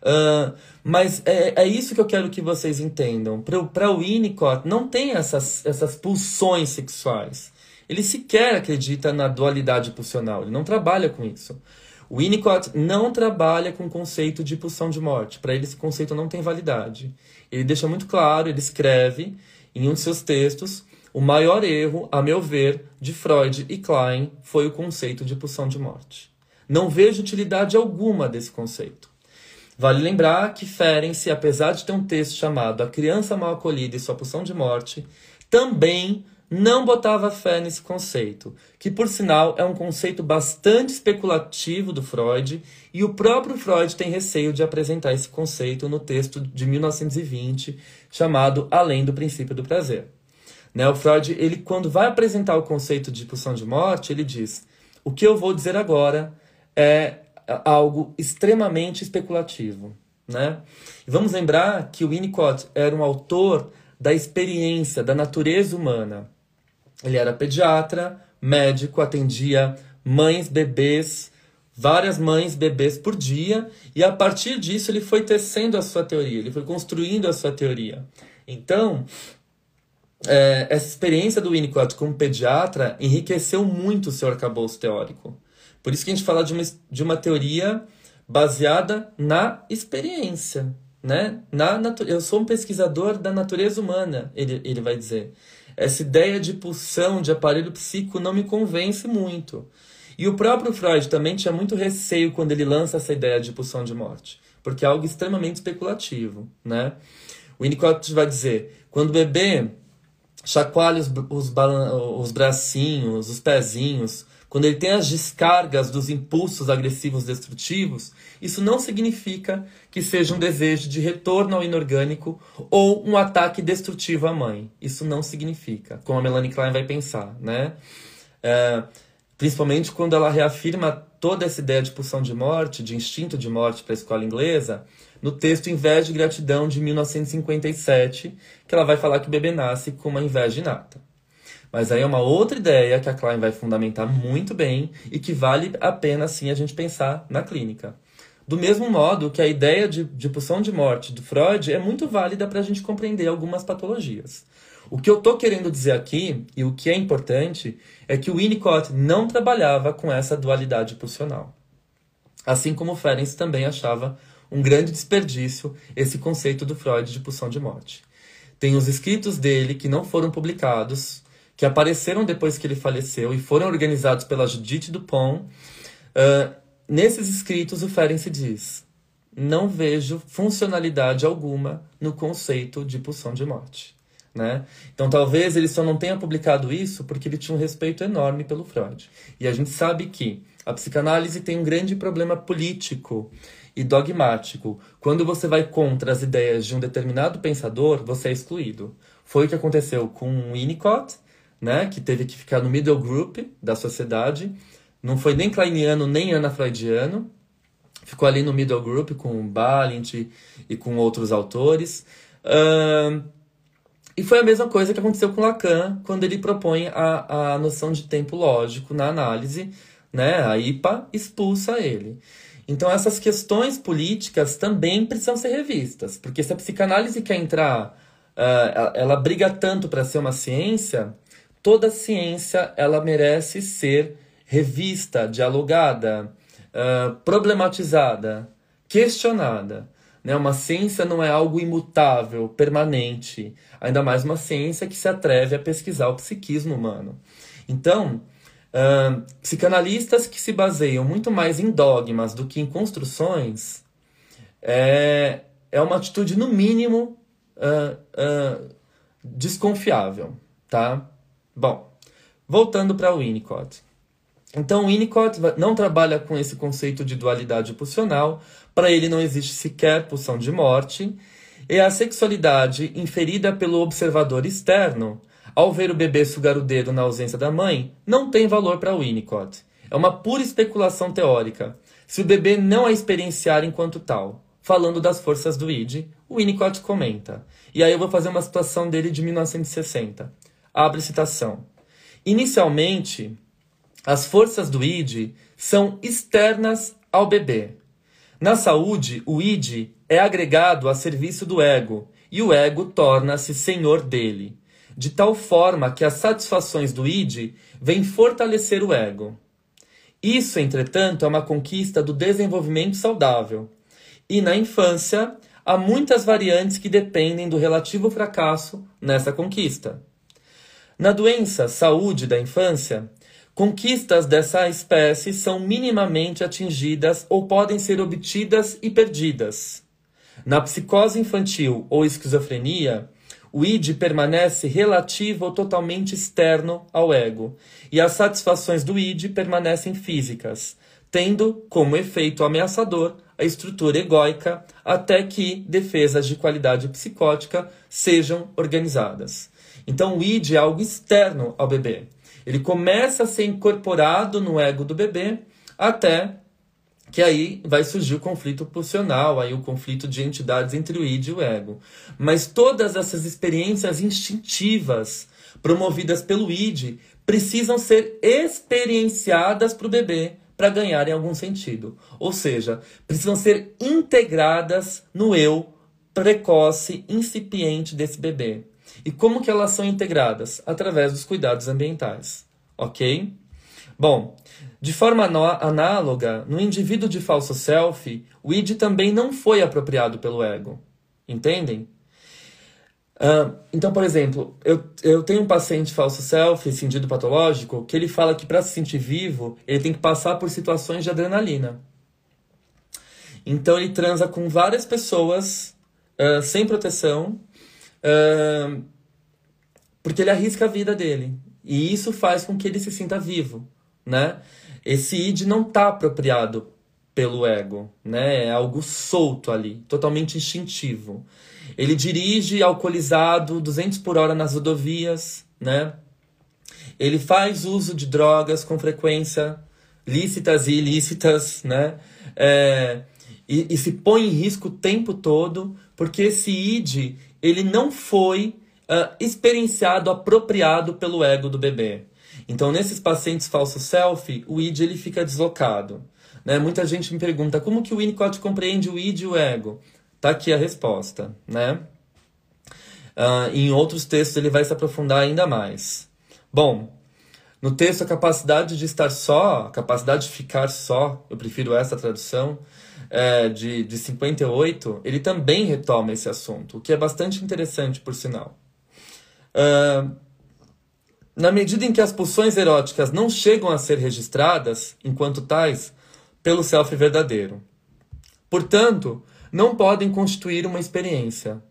A: Uh, mas é, é isso que eu quero que vocês entendam. Para o Winnicott, não tem essas, essas pulsões sexuais. Ele sequer acredita na dualidade pulsional, ele não trabalha com isso. O Winnicott não trabalha com o conceito de pulsão de morte. Para ele, esse conceito não tem validade. Ele deixa muito claro, ele escreve em um de seus textos: o maior erro, a meu ver, de Freud e Klein foi o conceito de pulsão de morte. Não vejo utilidade alguma desse conceito. Vale lembrar que Ferenc, apesar de ter um texto chamado A Criança Mal Acolhida e Sua Pulsão de Morte, também não botava fé nesse conceito, que por sinal é um conceito bastante especulativo do Freud, e o próprio Freud tem receio de apresentar esse conceito no texto de 1920 chamado Além do Princípio do Prazer. Né, o Freud, ele quando vai apresentar o conceito de pulsão de morte, ele diz: "O que eu vou dizer agora é algo extremamente especulativo. Né? E vamos lembrar que o Winnicott era um autor da experiência, da natureza humana. Ele era pediatra, médico, atendia mães, bebês, várias mães, bebês por dia, e a partir disso ele foi tecendo a sua teoria, ele foi construindo a sua teoria. Então, é, essa experiência do Winnicott como pediatra enriqueceu muito o seu arcabouço teórico. Por isso que a gente fala de uma, de uma teoria baseada na experiência, né? Na. Eu sou um pesquisador da natureza humana, ele, ele vai dizer. Essa ideia de pulsão de aparelho psíquico não me convence muito. E o próprio Freud também tinha muito receio quando ele lança essa ideia de pulsão de morte, porque é algo extremamente especulativo, né? O Winnicott vai dizer, quando o bebê chacoalha os, os, os bracinhos, os pezinhos, quando ele tem as descargas dos impulsos agressivos destrutivos, isso não significa que seja um desejo de retorno ao inorgânico ou um ataque destrutivo à mãe. Isso não significa, como a Melanie Klein vai pensar, né? É, principalmente quando ela reafirma toda essa ideia de pulsão de morte, de instinto de morte para a escola inglesa, no texto Inveja e Gratidão de 1957, que ela vai falar que o bebê nasce com uma inveja inata. Mas aí é uma outra ideia que a Klein vai fundamentar muito bem e que vale a pena sim a gente pensar na clínica. Do mesmo modo que a ideia de, de pulsão de morte do Freud é muito válida para a gente compreender algumas patologias. O que eu estou querendo dizer aqui, e o que é importante, é que o Winnicott não trabalhava com essa dualidade pulsional. Assim como Ferenc também achava um grande desperdício esse conceito do Freud de pulsão de morte. Tem os escritos dele que não foram publicados, que apareceram depois que ele faleceu e foram organizados pela Judith Dupont. Uh, nesses escritos, o Ferenc diz: Não vejo funcionalidade alguma no conceito de pulsão de morte. Né? Então, talvez ele só não tenha publicado isso porque ele tinha um respeito enorme pelo Freud. E a gente sabe que a psicanálise tem um grande problema político e dogmático. Quando você vai contra as ideias de um determinado pensador, você é excluído. Foi o que aconteceu com Winnicott né, que teve que ficar no middle group da sociedade. Não foi nem kleiniano nem ana-freudiano. Ficou ali no middle group com Balint e com outros autores. Uh, e foi a mesma coisa que aconteceu com Lacan quando ele propõe a, a noção de tempo lógico na análise. Né? A IPA expulsa ele. Então, essas questões políticas também precisam ser revistas, porque se a psicanálise quer entrar, uh, ela briga tanto para ser uma ciência, toda ciência ela merece ser revista, dialogada, uh, problematizada, questionada. Né? Uma ciência não é algo imutável, permanente, ainda mais uma ciência que se atreve a pesquisar o psiquismo humano. Então, uh, psicanalistas que se baseiam muito mais em dogmas do que em construções é, é uma atitude, no mínimo, uh, desconfiável. Tá? Bom, voltando para o Winnicott. Então, o Winnicott não trabalha com esse conceito de dualidade pulsional, para ele não existe sequer pulsão de morte, e a sexualidade inferida pelo observador externo, ao ver o bebê sugar o dedo na ausência da mãe, não tem valor para Winnicott. É uma pura especulação teórica, se o bebê não a experienciar enquanto tal. Falando das forças do id, o Winnicott comenta. E aí eu vou fazer uma situação dele de 1960. Abre citação. Inicialmente, as forças do id são externas ao bebê. Na saúde, o id é agregado a serviço do ego e o ego torna-se senhor dele, de tal forma que as satisfações do id vêm fortalecer o ego. Isso, entretanto, é uma conquista do desenvolvimento saudável. E na infância, há muitas variantes que dependem do relativo fracasso nessa conquista. Na doença saúde da infância, conquistas dessa espécie são minimamente atingidas ou podem ser obtidas e perdidas. Na psicose infantil ou esquizofrenia, o id permanece relativo ou totalmente externo ao ego, e as satisfações do id permanecem físicas, tendo como efeito ameaçador a estrutura egóica até que defesas de qualidade psicótica sejam organizadas. Então o id é algo externo ao bebê. Ele começa a ser incorporado no ego do bebê até que aí vai surgir o conflito pulsional, aí o conflito de entidades entre o id e o ego. Mas todas essas experiências instintivas promovidas pelo id precisam ser experienciadas para o bebê para ganharem algum sentido. Ou seja, precisam ser integradas no eu precoce, incipiente desse bebê. E como que elas são integradas? Através dos cuidados ambientais, ok? Bom, de forma análoga, no indivíduo de falso self, o id também não foi apropriado pelo ego. Entendem? Uh, então, por exemplo, eu, eu tenho um paciente falso self, sentido patológico, que ele fala que para se sentir vivo, ele tem que passar por situações de adrenalina. Então, ele transa com várias pessoas uh, sem proteção, porque ele arrisca a vida dele. E isso faz com que ele se sinta vivo, né? Esse id não está apropriado pelo ego, né? É algo solto ali, totalmente instintivo. Ele dirige alcoolizado 200 por hora nas rodovias, né? Ele faz uso de drogas com frequência, lícitas e ilícitas, né? É, e, e, se põe em risco o tempo todo, porque esse id ele não foi uh, experienciado, apropriado pelo ego do bebê. Então, nesses pacientes falso self, o id ele fica deslocado. Né? Muita gente me pergunta como que o Winnicott compreende o id e o ego. Tá aqui a resposta, né? Uh, em outros textos ele vai se aprofundar ainda mais. Bom, no texto a capacidade de estar só, a capacidade de ficar só, eu prefiro essa tradução, é, de, de 58, ele também retoma esse assunto, o que é bastante interessante, por sinal. Uh, na medida em que as pulsões eróticas não chegam a ser registradas, enquanto tais, pelo self verdadeiro. Portanto, não podem constituir uma experiência.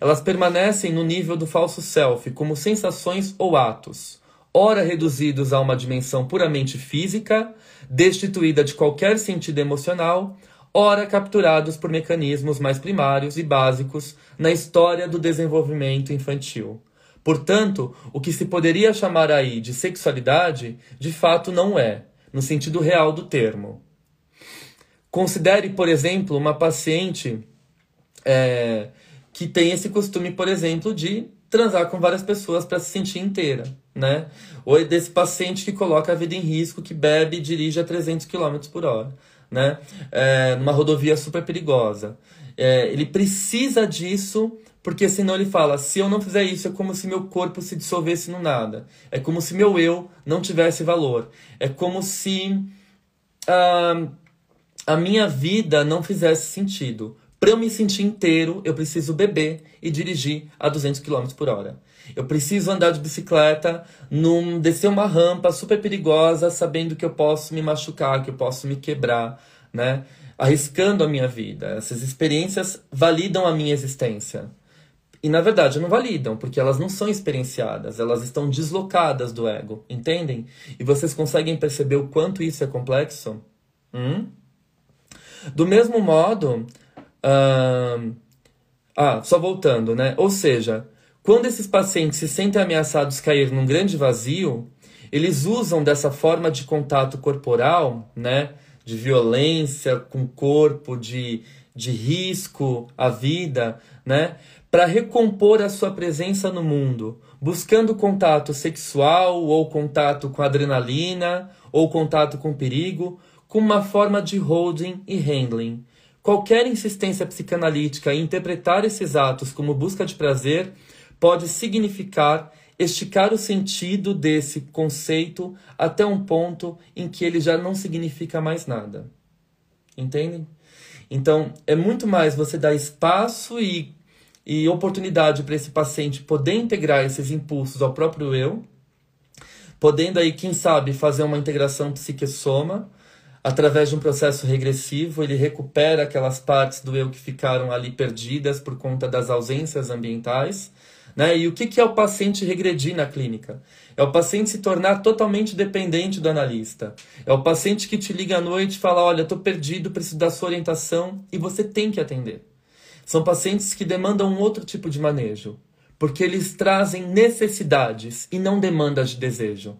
A: Elas permanecem no nível do falso self como sensações ou atos, ora reduzidos a uma dimensão puramente física, destituída de qualquer sentido emocional, ora capturados por mecanismos mais primários e básicos na história do desenvolvimento infantil. Portanto, o que se poderia chamar aí de sexualidade, de fato não é, no sentido real do termo. Considere, por exemplo, uma paciente é, que tem esse costume, por exemplo, de transar com várias pessoas para se sentir inteira, né? Ou desse paciente que coloca a vida em risco, que bebe e dirige a 300 km por hora, né? É, numa rodovia super perigosa. É, ele precisa disso porque senão ele fala: se eu não fizer isso, é como se meu corpo se dissolvesse no nada. É como se meu eu não tivesse valor. É como se. Ah, a minha vida não fizesse sentido. Para eu me sentir inteiro, eu preciso beber e dirigir a 200 km por hora. Eu preciso andar de bicicleta, num, descer uma rampa super perigosa, sabendo que eu posso me machucar, que eu posso me quebrar, né? Arriscando a minha vida. Essas experiências validam a minha existência. E na verdade não validam, porque elas não são experienciadas, elas estão deslocadas do ego, entendem? E vocês conseguem perceber o quanto isso é complexo? Hum? Do mesmo modo, uh, ah, só voltando, né? Ou seja, quando esses pacientes se sentem ameaçados cair num grande vazio, eles usam dessa forma de contato corporal, né? De violência com o corpo, de, de risco à vida, né? Para recompor a sua presença no mundo, buscando contato sexual ou contato com adrenalina ou contato com perigo, como uma forma de holding e handling. Qualquer insistência psicanalítica em interpretar esses atos como busca de prazer pode significar esticar o sentido desse conceito até um ponto em que ele já não significa mais nada. Entendem? Então, é muito mais você dar espaço e, e oportunidade para esse paciente poder integrar esses impulsos ao próprio eu, podendo aí, quem sabe, fazer uma integração psique-soma, através de um processo regressivo, ele recupera aquelas partes do eu que ficaram ali perdidas por conta das ausências ambientais. Né? E o que, que é o paciente regredir na clínica? É o paciente se tornar totalmente dependente do analista. É o paciente que te liga à noite e fala: Olha, estou perdido, preciso da sua orientação, e você tem que atender. São pacientes que demandam um outro tipo de manejo, porque eles trazem necessidades e não demandas de desejo.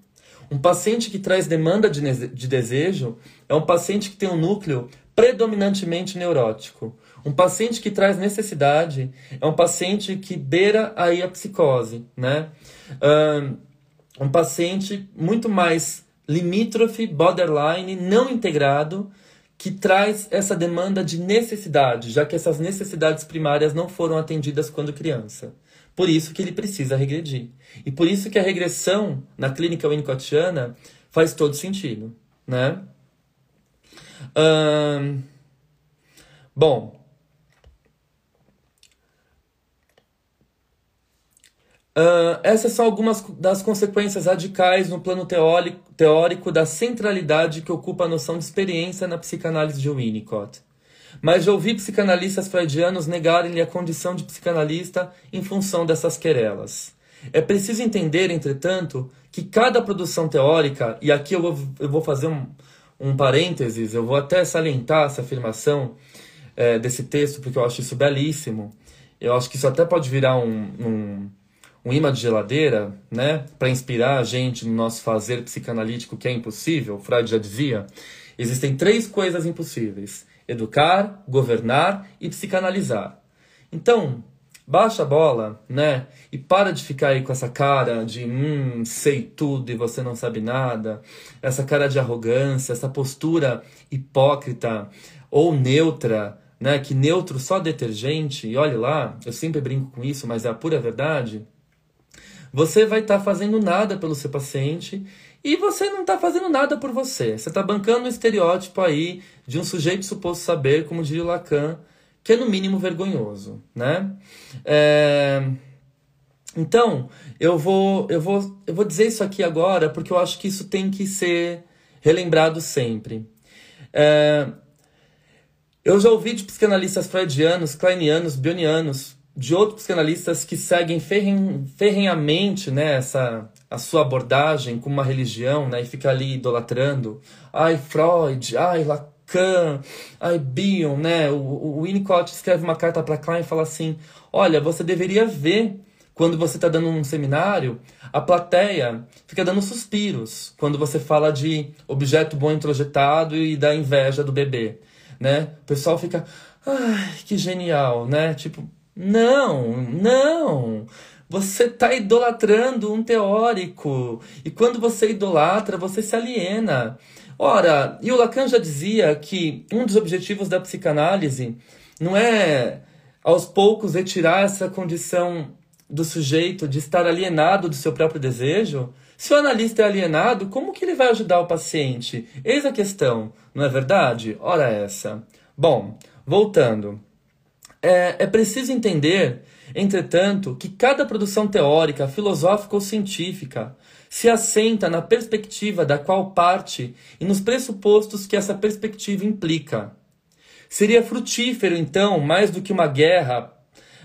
A: Um paciente que traz demanda de, de desejo é um paciente que tem um núcleo predominantemente neurótico. Um paciente que traz necessidade é um paciente que beira aí a psicose, né? Um paciente muito mais limítrofe, borderline, não integrado, que traz essa demanda de necessidade, já que essas necessidades primárias não foram atendidas quando criança. Por isso que ele precisa regredir. E por isso que a regressão na clínica winnicottiana faz todo sentido, né? Bom, Uh, essas são algumas das consequências radicais no plano teórico, teórico da centralidade que ocupa a noção de experiência na psicanálise de Winnicott. Mas já ouvi psicanalistas freudianos negarem-lhe a condição de psicanalista em função dessas querelas. É preciso entender, entretanto, que cada produção teórica, e aqui eu vou, eu vou fazer um, um parênteses, eu vou até salientar essa afirmação é, desse texto, porque eu acho isso belíssimo. Eu acho que isso até pode virar um, um um imã de geladeira, né, para inspirar a gente no nosso fazer psicanalítico que é impossível, Freud já dizia, existem três coisas impossíveis: educar, governar e psicanalizar. Então, baixa a bola, né? E para de ficar aí com essa cara de hum, sei tudo e você não sabe nada, essa cara de arrogância, essa postura hipócrita ou neutra, né? Que neutro só detergente, e olhe lá, eu sempre brinco com isso, mas é a pura verdade você vai estar tá fazendo nada pelo seu paciente e você não está fazendo nada por você. Você está bancando um estereótipo aí de um sujeito suposto saber, como diria Lacan, que é no mínimo vergonhoso, né? É... Então, eu vou, eu, vou, eu vou dizer isso aqui agora porque eu acho que isso tem que ser relembrado sempre. É... Eu já ouvi de psicanalistas freudianos, kleinianos, bionianos, de outros psicanalistas que seguem ferren, ferrenhamente né, essa, a sua abordagem como uma religião né, e fica ali idolatrando. Ai, Freud, ai, Lacan, ai, Bion, né? O, o Winnicott escreve uma carta para Klein e fala assim: olha, você deveria ver quando você está dando um seminário, a plateia fica dando suspiros quando você fala de objeto bom introjetado e da inveja do bebê, né? O pessoal fica, ai, que genial, né? Tipo, não, não. Você está idolatrando um teórico. E quando você idolatra, você se aliena. Ora, e o Lacan já dizia que um dos objetivos da psicanálise não é aos poucos retirar essa condição do sujeito de estar alienado do seu próprio desejo? Se o analista é alienado, como que ele vai ajudar o paciente? Eis a questão, não é verdade? Ora essa. Bom, voltando. É, é preciso entender, entretanto, que cada produção teórica, filosófica ou científica se assenta na perspectiva da qual parte e nos pressupostos que essa perspectiva implica. Seria frutífero, então, mais do que uma guerra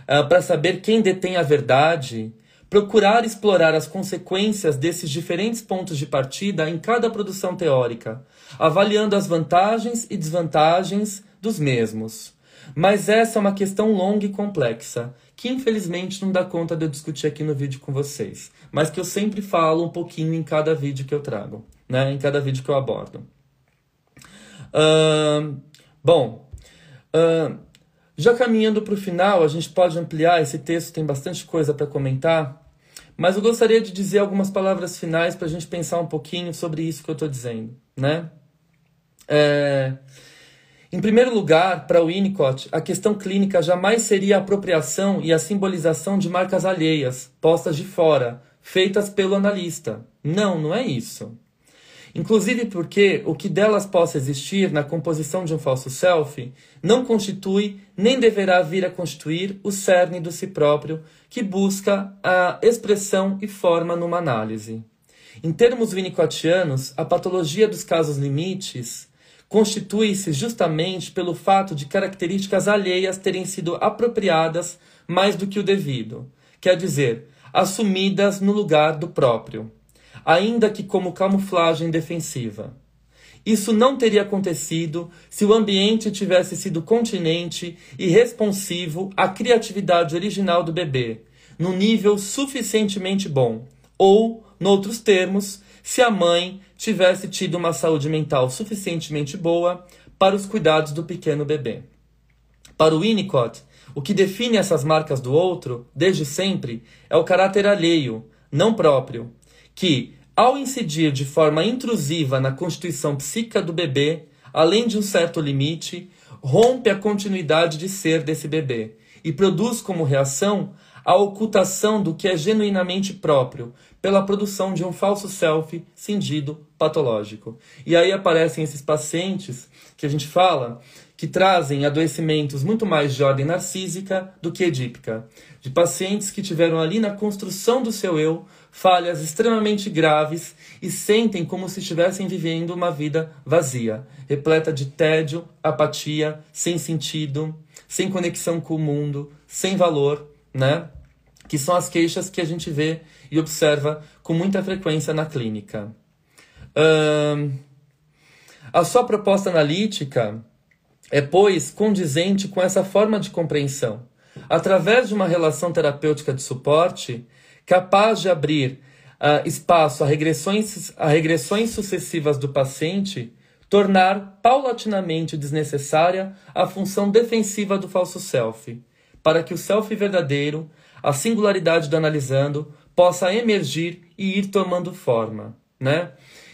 A: uh, para saber quem detém a verdade, procurar explorar as consequências desses diferentes pontos de partida em cada produção teórica, avaliando as vantagens e desvantagens dos mesmos. Mas essa é uma questão longa e complexa, que infelizmente não dá conta de eu discutir aqui no vídeo com vocês, mas que eu sempre falo um pouquinho em cada vídeo que eu trago, né? em cada vídeo que eu abordo. Uh, bom, uh, já caminhando para o final, a gente pode ampliar, esse texto tem bastante coisa para comentar, mas eu gostaria de dizer algumas palavras finais para a gente pensar um pouquinho sobre isso que eu estou dizendo. Né? É, em primeiro lugar, para Winnicott, a questão clínica jamais seria a apropriação e a simbolização de marcas alheias, postas de fora, feitas pelo analista. Não, não é isso. Inclusive porque o que delas possa existir na composição de um falso self não constitui nem deverá vir a constituir o cerne do si próprio que busca a expressão e forma numa análise. Em termos winnicottianos, a patologia dos casos limites constitui-se justamente pelo fato de características alheias terem sido apropriadas mais do que o devido, quer dizer, assumidas no lugar do próprio, ainda que como camuflagem defensiva. Isso não teria acontecido se o ambiente tivesse sido continente e responsivo à criatividade original do bebê, num nível suficientemente bom, ou, noutros termos, se a mãe tivesse tido uma saúde mental suficientemente boa para os cuidados do pequeno bebê. Para o Winnicott, o que define essas marcas do outro, desde sempre, é o caráter alheio, não próprio, que, ao incidir de forma intrusiva na constituição psíquica do bebê, além de um certo limite, rompe a continuidade de ser desse bebê e produz como reação a ocultação do que é genuinamente próprio, pela produção de um falso self cindido patológico. E aí aparecem esses pacientes que a gente fala que trazem adoecimentos muito mais de ordem narcísica do que edípica, de pacientes que tiveram ali na construção do seu eu falhas extremamente graves e sentem como se estivessem vivendo uma vida vazia, repleta de tédio, apatia, sem sentido, sem conexão com o mundo, sem valor, né? Que são as queixas que a gente vê e observa com muita frequência na clínica. a sua proposta analítica é, pois, condizente com essa forma de compreensão. Através de uma relação terapêutica de suporte, capaz de abrir uh, espaço a regressões, a regressões sucessivas do paciente, tornar paulatinamente desnecessária a função defensiva do falso self, para que o self verdadeiro, a singularidade do analisando, possa emergir e ir tomando forma, né?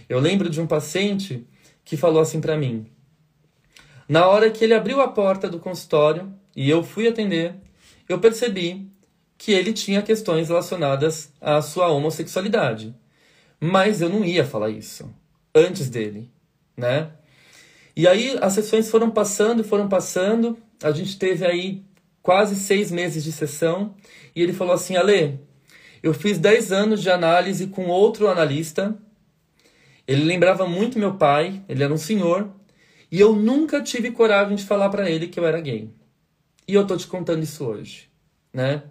A: Eu lembro de um paciente que falou assim para mim: na hora que ele abriu a porta do consultório e eu fui atender, eu percebi que ele tinha questões relacionadas à sua homossexualidade. Mas eu não ia falar isso antes dele, né? E aí as sessões foram passando, foram passando. A gente teve aí quase seis meses de sessão e ele falou assim: Ale, eu fiz dez anos de análise com outro analista. Ele lembrava muito meu pai, ele era um senhor, e eu nunca tive coragem de falar para ele que eu era gay. E eu tô te contando isso hoje, né?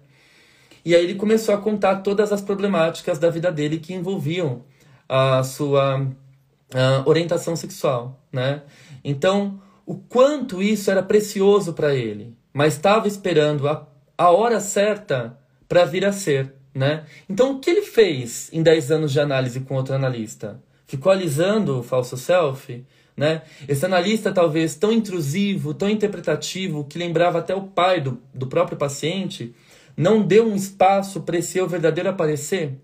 A: E aí ele começou a contar todas as problemáticas da vida dele que envolviam a sua a orientação sexual, né? Então, o quanto isso era precioso para ele, mas estava esperando a, a hora certa para vir a ser, né? Então, o que ele fez em 10 anos de análise com outro analista? Ficou alisando o falso self? Né? Esse analista, talvez tão intrusivo, tão interpretativo, que lembrava até o pai do, do próprio paciente, não deu um espaço para esse eu verdadeiro aparecer?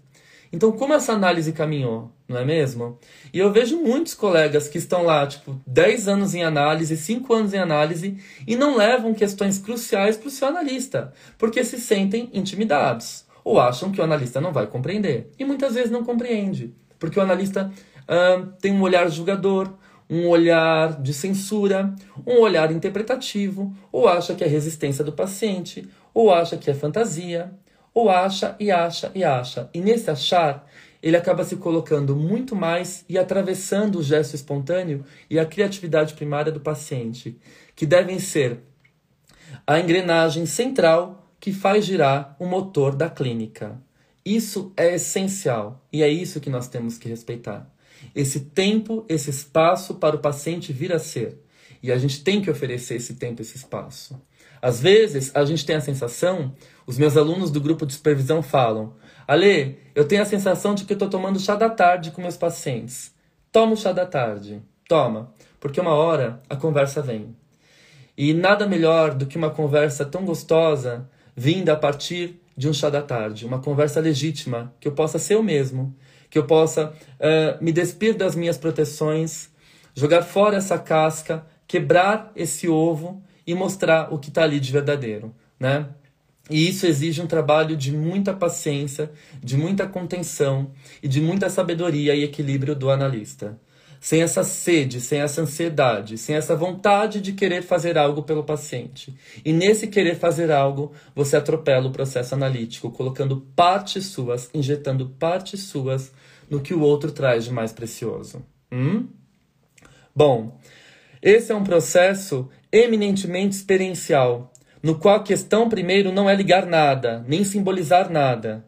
A: Então, como essa análise caminhou, não é mesmo? E eu vejo muitos colegas que estão lá, tipo, 10 anos em análise, 5 anos em análise, e não levam questões cruciais para o seu analista, porque se sentem intimidados, ou acham que o analista não vai compreender. E muitas vezes não compreende, porque o analista uh, tem um olhar julgador, um olhar de censura, um olhar interpretativo, ou acha que é resistência do paciente, ou acha que é fantasia, ou acha e acha e acha. E nesse achar, ele acaba se colocando muito mais e atravessando o gesto espontâneo e a criatividade primária do paciente, que devem ser a engrenagem central que faz girar o motor da clínica. Isso é essencial e é isso que nós temos que respeitar. Esse tempo, esse espaço para o paciente vir a ser. E a gente tem que oferecer esse tempo, esse espaço. Às vezes, a gente tem a sensação, os meus alunos do grupo de supervisão falam: Ale, eu tenho a sensação de que estou tomando chá da tarde com meus pacientes. Toma o chá da tarde. Toma, porque uma hora a conversa vem. E nada melhor do que uma conversa tão gostosa vinda a partir de um chá da tarde, uma conversa legítima, que eu possa ser eu mesmo, que eu possa uh, me despir das minhas proteções, jogar fora essa casca, quebrar esse ovo e mostrar o que está ali de verdadeiro, né? E isso exige um trabalho de muita paciência, de muita contenção e de muita sabedoria e equilíbrio do analista. Sem essa sede, sem essa ansiedade, sem essa vontade de querer fazer algo pelo paciente. E nesse querer fazer algo, você atropela o processo analítico, colocando partes suas, injetando partes suas no que o outro traz de mais precioso. Hum? Bom, esse é um processo eminentemente experiencial, no qual a questão primeiro não é ligar nada, nem simbolizar nada,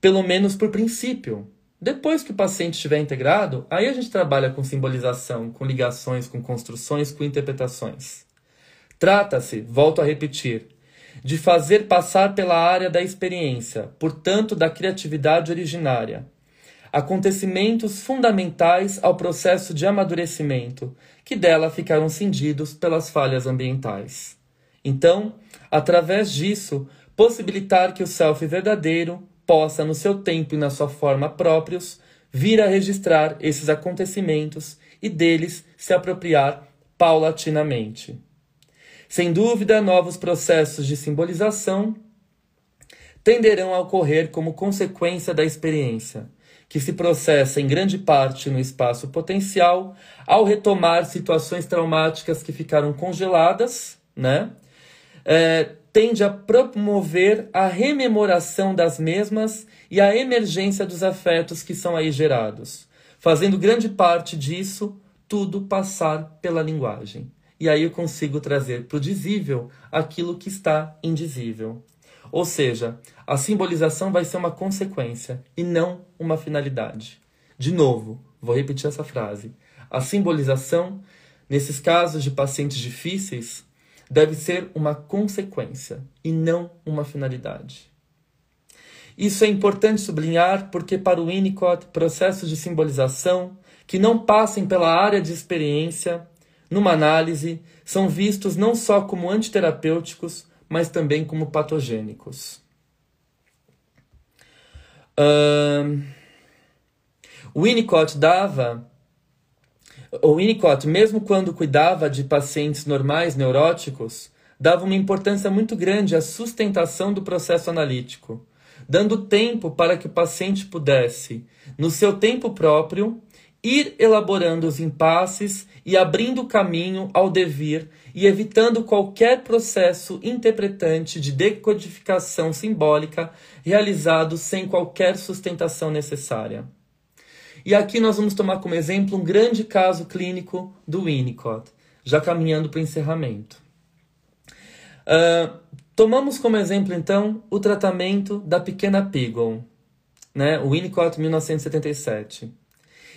A: pelo menos por princípio. Depois que o paciente estiver integrado, aí a gente trabalha com simbolização, com ligações, com construções, com interpretações. Trata-se, volto a repetir, de fazer passar pela área da experiência, portanto da criatividade originária, acontecimentos fundamentais ao processo de amadurecimento, que dela ficaram cindidos pelas falhas ambientais. Então, através disso, possibilitar que o self verdadeiro possa, no seu tempo e na sua forma próprios, vir a registrar esses acontecimentos e deles se apropriar paulatinamente. Sem dúvida, novos processos de simbolização tenderão a ocorrer como consequência da experiência, que se processa em grande parte no espaço potencial ao retomar situações traumáticas que ficaram congeladas, né? É, tende a promover a rememoração das mesmas e a emergência dos afetos que são aí gerados, fazendo grande parte disso tudo passar pela linguagem. E aí eu consigo trazer para o dizível aquilo que está indizível. Ou seja, a simbolização vai ser uma consequência e não uma finalidade. De novo, vou repetir essa frase. A simbolização, nesses casos de pacientes difíceis, deve ser uma consequência e não uma finalidade. Isso é importante sublinhar porque, para o Winnicott, processos de simbolização que não passem pela área de experiência, numa análise, são vistos não só como antiterapêuticos, mas também como patogênicos. Uh, Winnicott dava. O Winnicott, mesmo quando cuidava de pacientes normais neuróticos, dava uma importância muito grande à sustentação do processo analítico, dando tempo para que o paciente pudesse, no seu tempo próprio, ir elaborando os impasses e abrindo caminho ao devir e evitando qualquer processo interpretante de decodificação simbólica realizado sem qualquer sustentação necessária. E aqui nós vamos tomar como exemplo um grande caso clínico do Winnicott, já caminhando para o encerramento. Uh, tomamos como exemplo, então, o tratamento da pequena Pigon, né, o Winnicott 1977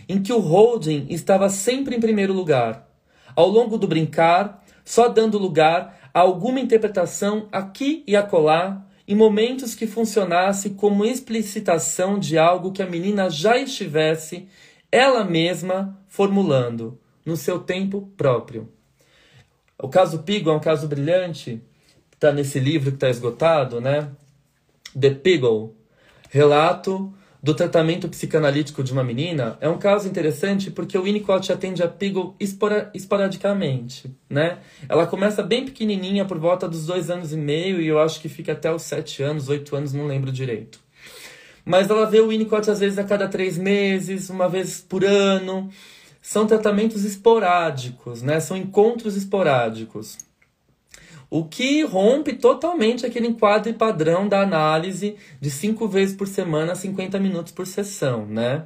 A: em que o holding estava sempre em primeiro lugar, ao longo do brincar, só dando lugar a alguma interpretação aqui e acolá, em momentos que funcionasse como explicitação de algo que a menina já estivesse ela mesma formulando no seu tempo próprio. O caso Pigo é um caso brilhante, está nesse livro que está esgotado, né? The Piggle, relato do tratamento psicanalítico de uma menina é um caso interessante porque o Winnicott atende a Piggle esporadicamente, né? Ela começa bem pequenininha, por volta dos dois anos e meio, e eu acho que fica até os sete anos, oito anos, não lembro direito. Mas ela vê o Winnicott às vezes a cada três meses, uma vez por ano. São tratamentos esporádicos, né? São encontros esporádicos. O que rompe totalmente aquele enquadre padrão da análise de cinco vezes por semana, 50 minutos por sessão, né?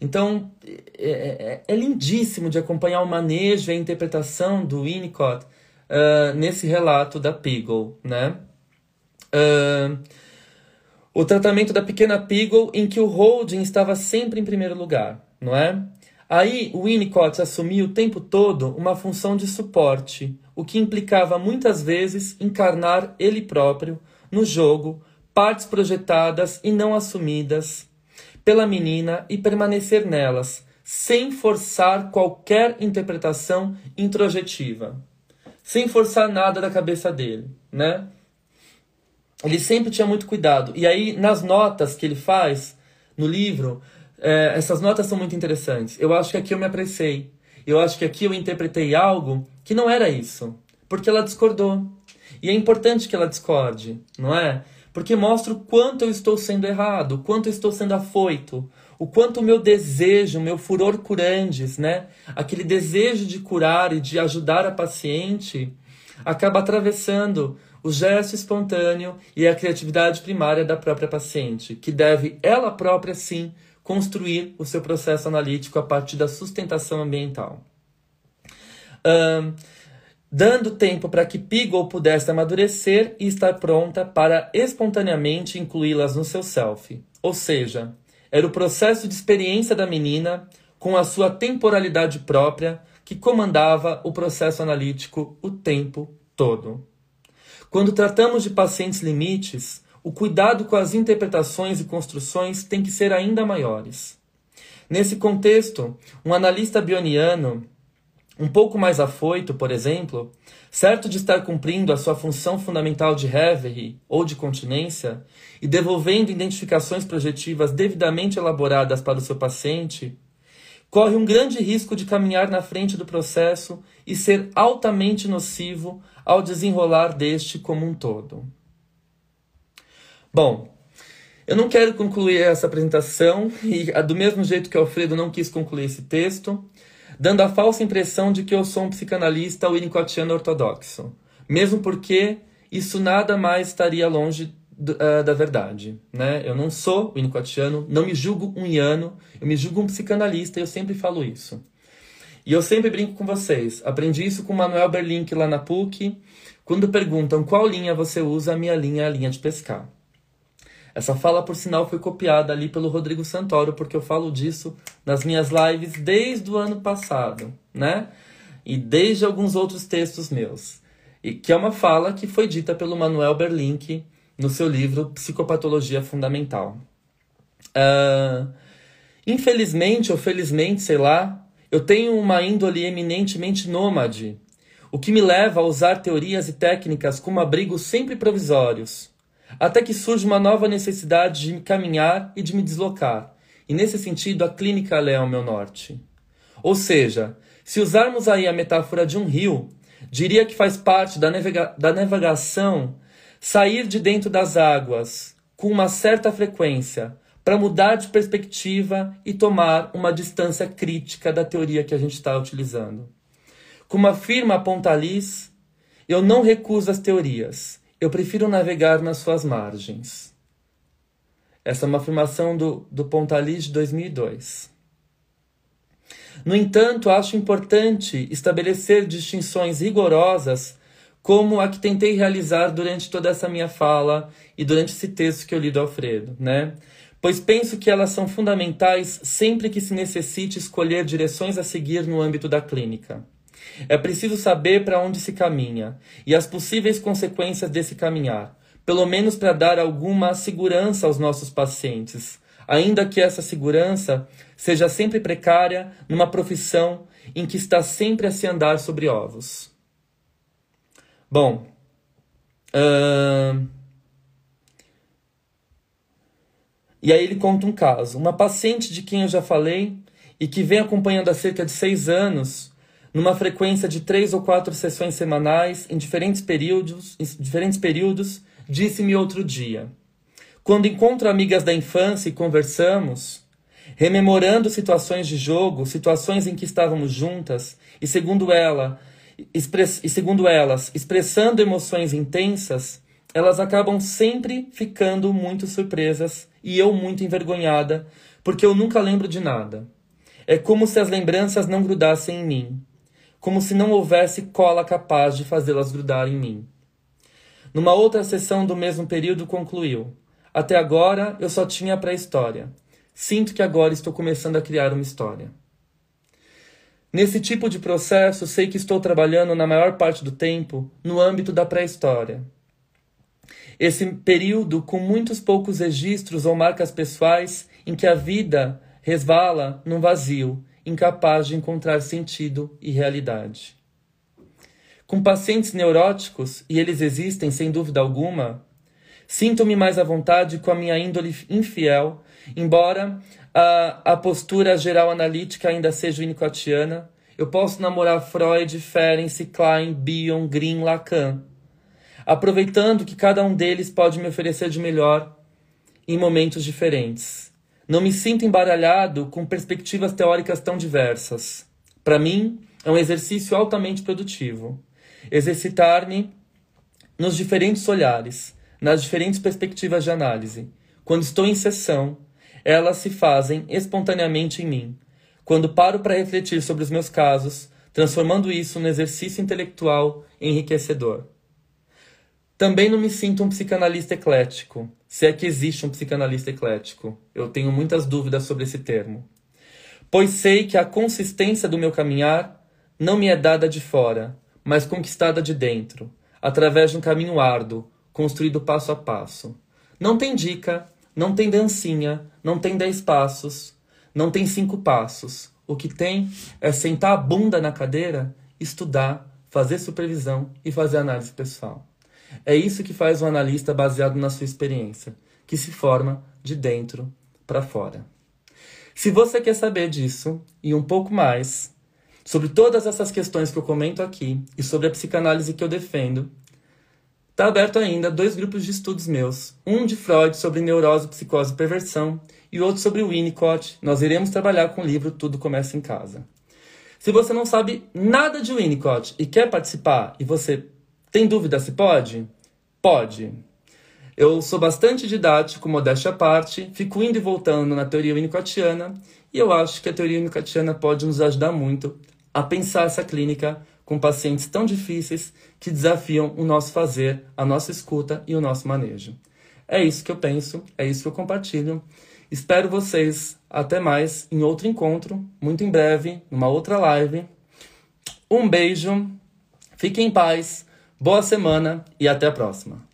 A: Então, é, é, é lindíssimo de acompanhar o manejo e a interpretação do Winnicott uh, nesse relato da Piggle, né? Uh, o tratamento da pequena Piggle em que o holding estava sempre em primeiro lugar, não é? Aí o Winnicott assumiu o tempo todo uma função de suporte, o que implicava muitas vezes encarnar ele próprio no jogo partes projetadas e não assumidas pela menina e permanecer nelas, sem forçar qualquer interpretação introjetiva, sem forçar nada da cabeça dele, né? Ele sempre tinha muito cuidado. E aí, nas notas que ele faz no livro, é, essas notas são muito interessantes. Eu acho que aqui eu me apressei. Eu acho que aqui eu interpretei algo que não era isso, porque ela discordou. E é importante que ela discorde, não é? Porque mostra o quanto eu estou sendo errado, o quanto eu estou sendo afoito, o quanto o meu desejo, o meu furor curandes, né? Aquele desejo de curar e de ajudar a paciente acaba atravessando o gesto espontâneo e a criatividade primária da própria paciente, que deve ela própria sim construir o seu processo analítico a partir da sustentação ambiental. Dando tempo para que Pigou pudesse amadurecer e estar pronta para espontaneamente incluí-las no seu self. Ou seja, era o processo de experiência da menina com a sua temporalidade própria que comandava o processo analítico o tempo todo. Quando tratamos de pacientes limites, o cuidado com as interpretações e construções tem que ser ainda maiores. Nesse contexto, um analista bioniano, um pouco mais afoito, por exemplo, certo de estar cumprindo a sua função fundamental de reverie ou de continência e devolvendo identificações projetivas devidamente elaboradas para o seu paciente, corre um grande risco de caminhar na frente do processo e ser altamente nocivo ao desenrolar deste como um todo. Bom, eu não quero concluir essa apresentação e do mesmo jeito que Alfredo não quis concluir esse texto, dando a falsa impressão de que eu sou um psicanalista winnicottiano ortodoxo, mesmo porque isso nada mais estaria longe uh, da verdade, né? Eu não sou winnicottiano, não me julgo um iano, eu me julgo um psicanalista e eu sempre falo isso. E eu sempre brinco com vocês. Aprendi isso com o Manuel Berlink lá na PUC. Quando perguntam qual linha você usa, a minha linha é a linha de pescar. Essa fala, por sinal, foi copiada ali pelo Rodrigo Santoro, porque eu falo disso nas minhas lives desde o ano passado, né? E desde alguns outros textos meus. E que é uma fala que foi dita pelo Manuel Berlink no seu livro Psicopatologia Fundamental. Uh, infelizmente ou felizmente, sei lá, eu tenho uma índole eminentemente nômade, o que me leva a usar teorias e técnicas como abrigos sempre provisórios, até que surge uma nova necessidade de me caminhar e de me deslocar, e nesse sentido a clínica é o meu norte. Ou seja, se usarmos aí a metáfora de um rio, diria que faz parte da, navega da navegação sair de dentro das águas com uma certa frequência para mudar de perspectiva e tomar uma distância crítica da teoria que a gente está utilizando. Como afirma Pontalis, eu não recuso as teorias, eu prefiro navegar nas suas margens. Essa é uma afirmação do, do Pontalis de 2002. No entanto, acho importante estabelecer distinções rigorosas, como a que tentei realizar durante toda essa minha fala e durante esse texto que eu li do Alfredo, né? pois penso que elas são fundamentais sempre que se necessite escolher direções a seguir no âmbito da clínica. É preciso saber para onde se caminha e as possíveis consequências desse caminhar, pelo menos para dar alguma segurança aos nossos pacientes, ainda que essa segurança seja sempre precária numa profissão em que está sempre a se andar sobre ovos. Bom, uh, E aí ele conta um caso. Uma paciente de quem eu já falei e que vem acompanhando há cerca de seis anos, numa frequência de três ou quatro sessões semanais, em diferentes períodos, em diferentes períodos disse-me outro dia. Quando encontro amigas da infância e conversamos, rememorando situações de jogo, situações em que estávamos juntas, e segundo ela, express, e segundo elas, expressando emoções intensas, elas acabam sempre ficando muito surpresas e eu muito envergonhada, porque eu nunca lembro de nada. É como se as lembranças não grudassem em mim, como se não houvesse cola capaz de fazê-las grudar em mim. Numa outra sessão do mesmo período, concluiu: Até agora eu só tinha a pré-história. Sinto que agora estou começando a criar uma história. Nesse tipo de processo, sei que estou trabalhando na maior parte do tempo no âmbito da pré-história esse período com muitos poucos registros ou marcas pessoais em que a vida resvala num vazio, incapaz de encontrar sentido e realidade. Com pacientes neuróticos, e eles existem sem dúvida alguma, sinto-me mais à vontade com a minha índole infiel, embora a, a postura geral analítica ainda seja winnicottiana, eu posso namorar Freud, Ferenc, Klein, Bion, Green, Lacan aproveitando que cada um deles pode me oferecer de melhor em momentos diferentes. Não me sinto embaralhado com perspectivas teóricas tão diversas. Para mim, é um exercício altamente produtivo. Exercitar-me nos diferentes olhares, nas diferentes perspectivas de análise. Quando estou em sessão, elas se fazem espontaneamente em mim. Quando paro para refletir sobre os meus casos, transformando isso num exercício intelectual enriquecedor. Também não me sinto um psicanalista eclético, se é que existe um psicanalista eclético. Eu tenho muitas dúvidas sobre esse termo. Pois sei que a consistência do meu caminhar não me é dada de fora, mas conquistada de dentro, através de um caminho árduo, construído passo a passo. Não tem dica, não tem dancinha, não tem dez passos, não tem cinco passos. O que tem é sentar a bunda na cadeira, estudar, fazer supervisão e fazer análise pessoal. É isso que faz um analista baseado na sua experiência, que se forma de dentro para fora. Se você quer saber disso e um pouco mais sobre todas essas questões que eu comento aqui e sobre a psicanálise que eu defendo, Está aberto ainda dois grupos de estudos meus, um de Freud sobre neurose, psicose e perversão e outro sobre o Winnicott. Nós iremos trabalhar com o livro Tudo Começa em Casa. Se você não sabe nada de Winnicott e quer participar e você tem dúvida se pode? Pode. Eu sou bastante didático, modéstia à parte, fico indo e voltando na teoria winnicottiana e eu acho que a teoria winnicottiana pode nos ajudar muito a pensar essa clínica com pacientes tão difíceis que desafiam o nosso fazer, a nossa escuta e o nosso manejo. É isso que eu penso, é isso que eu compartilho. Espero vocês até mais em outro encontro, muito em breve, numa outra live. Um beijo, fiquem em paz, boa semana e até a próxima.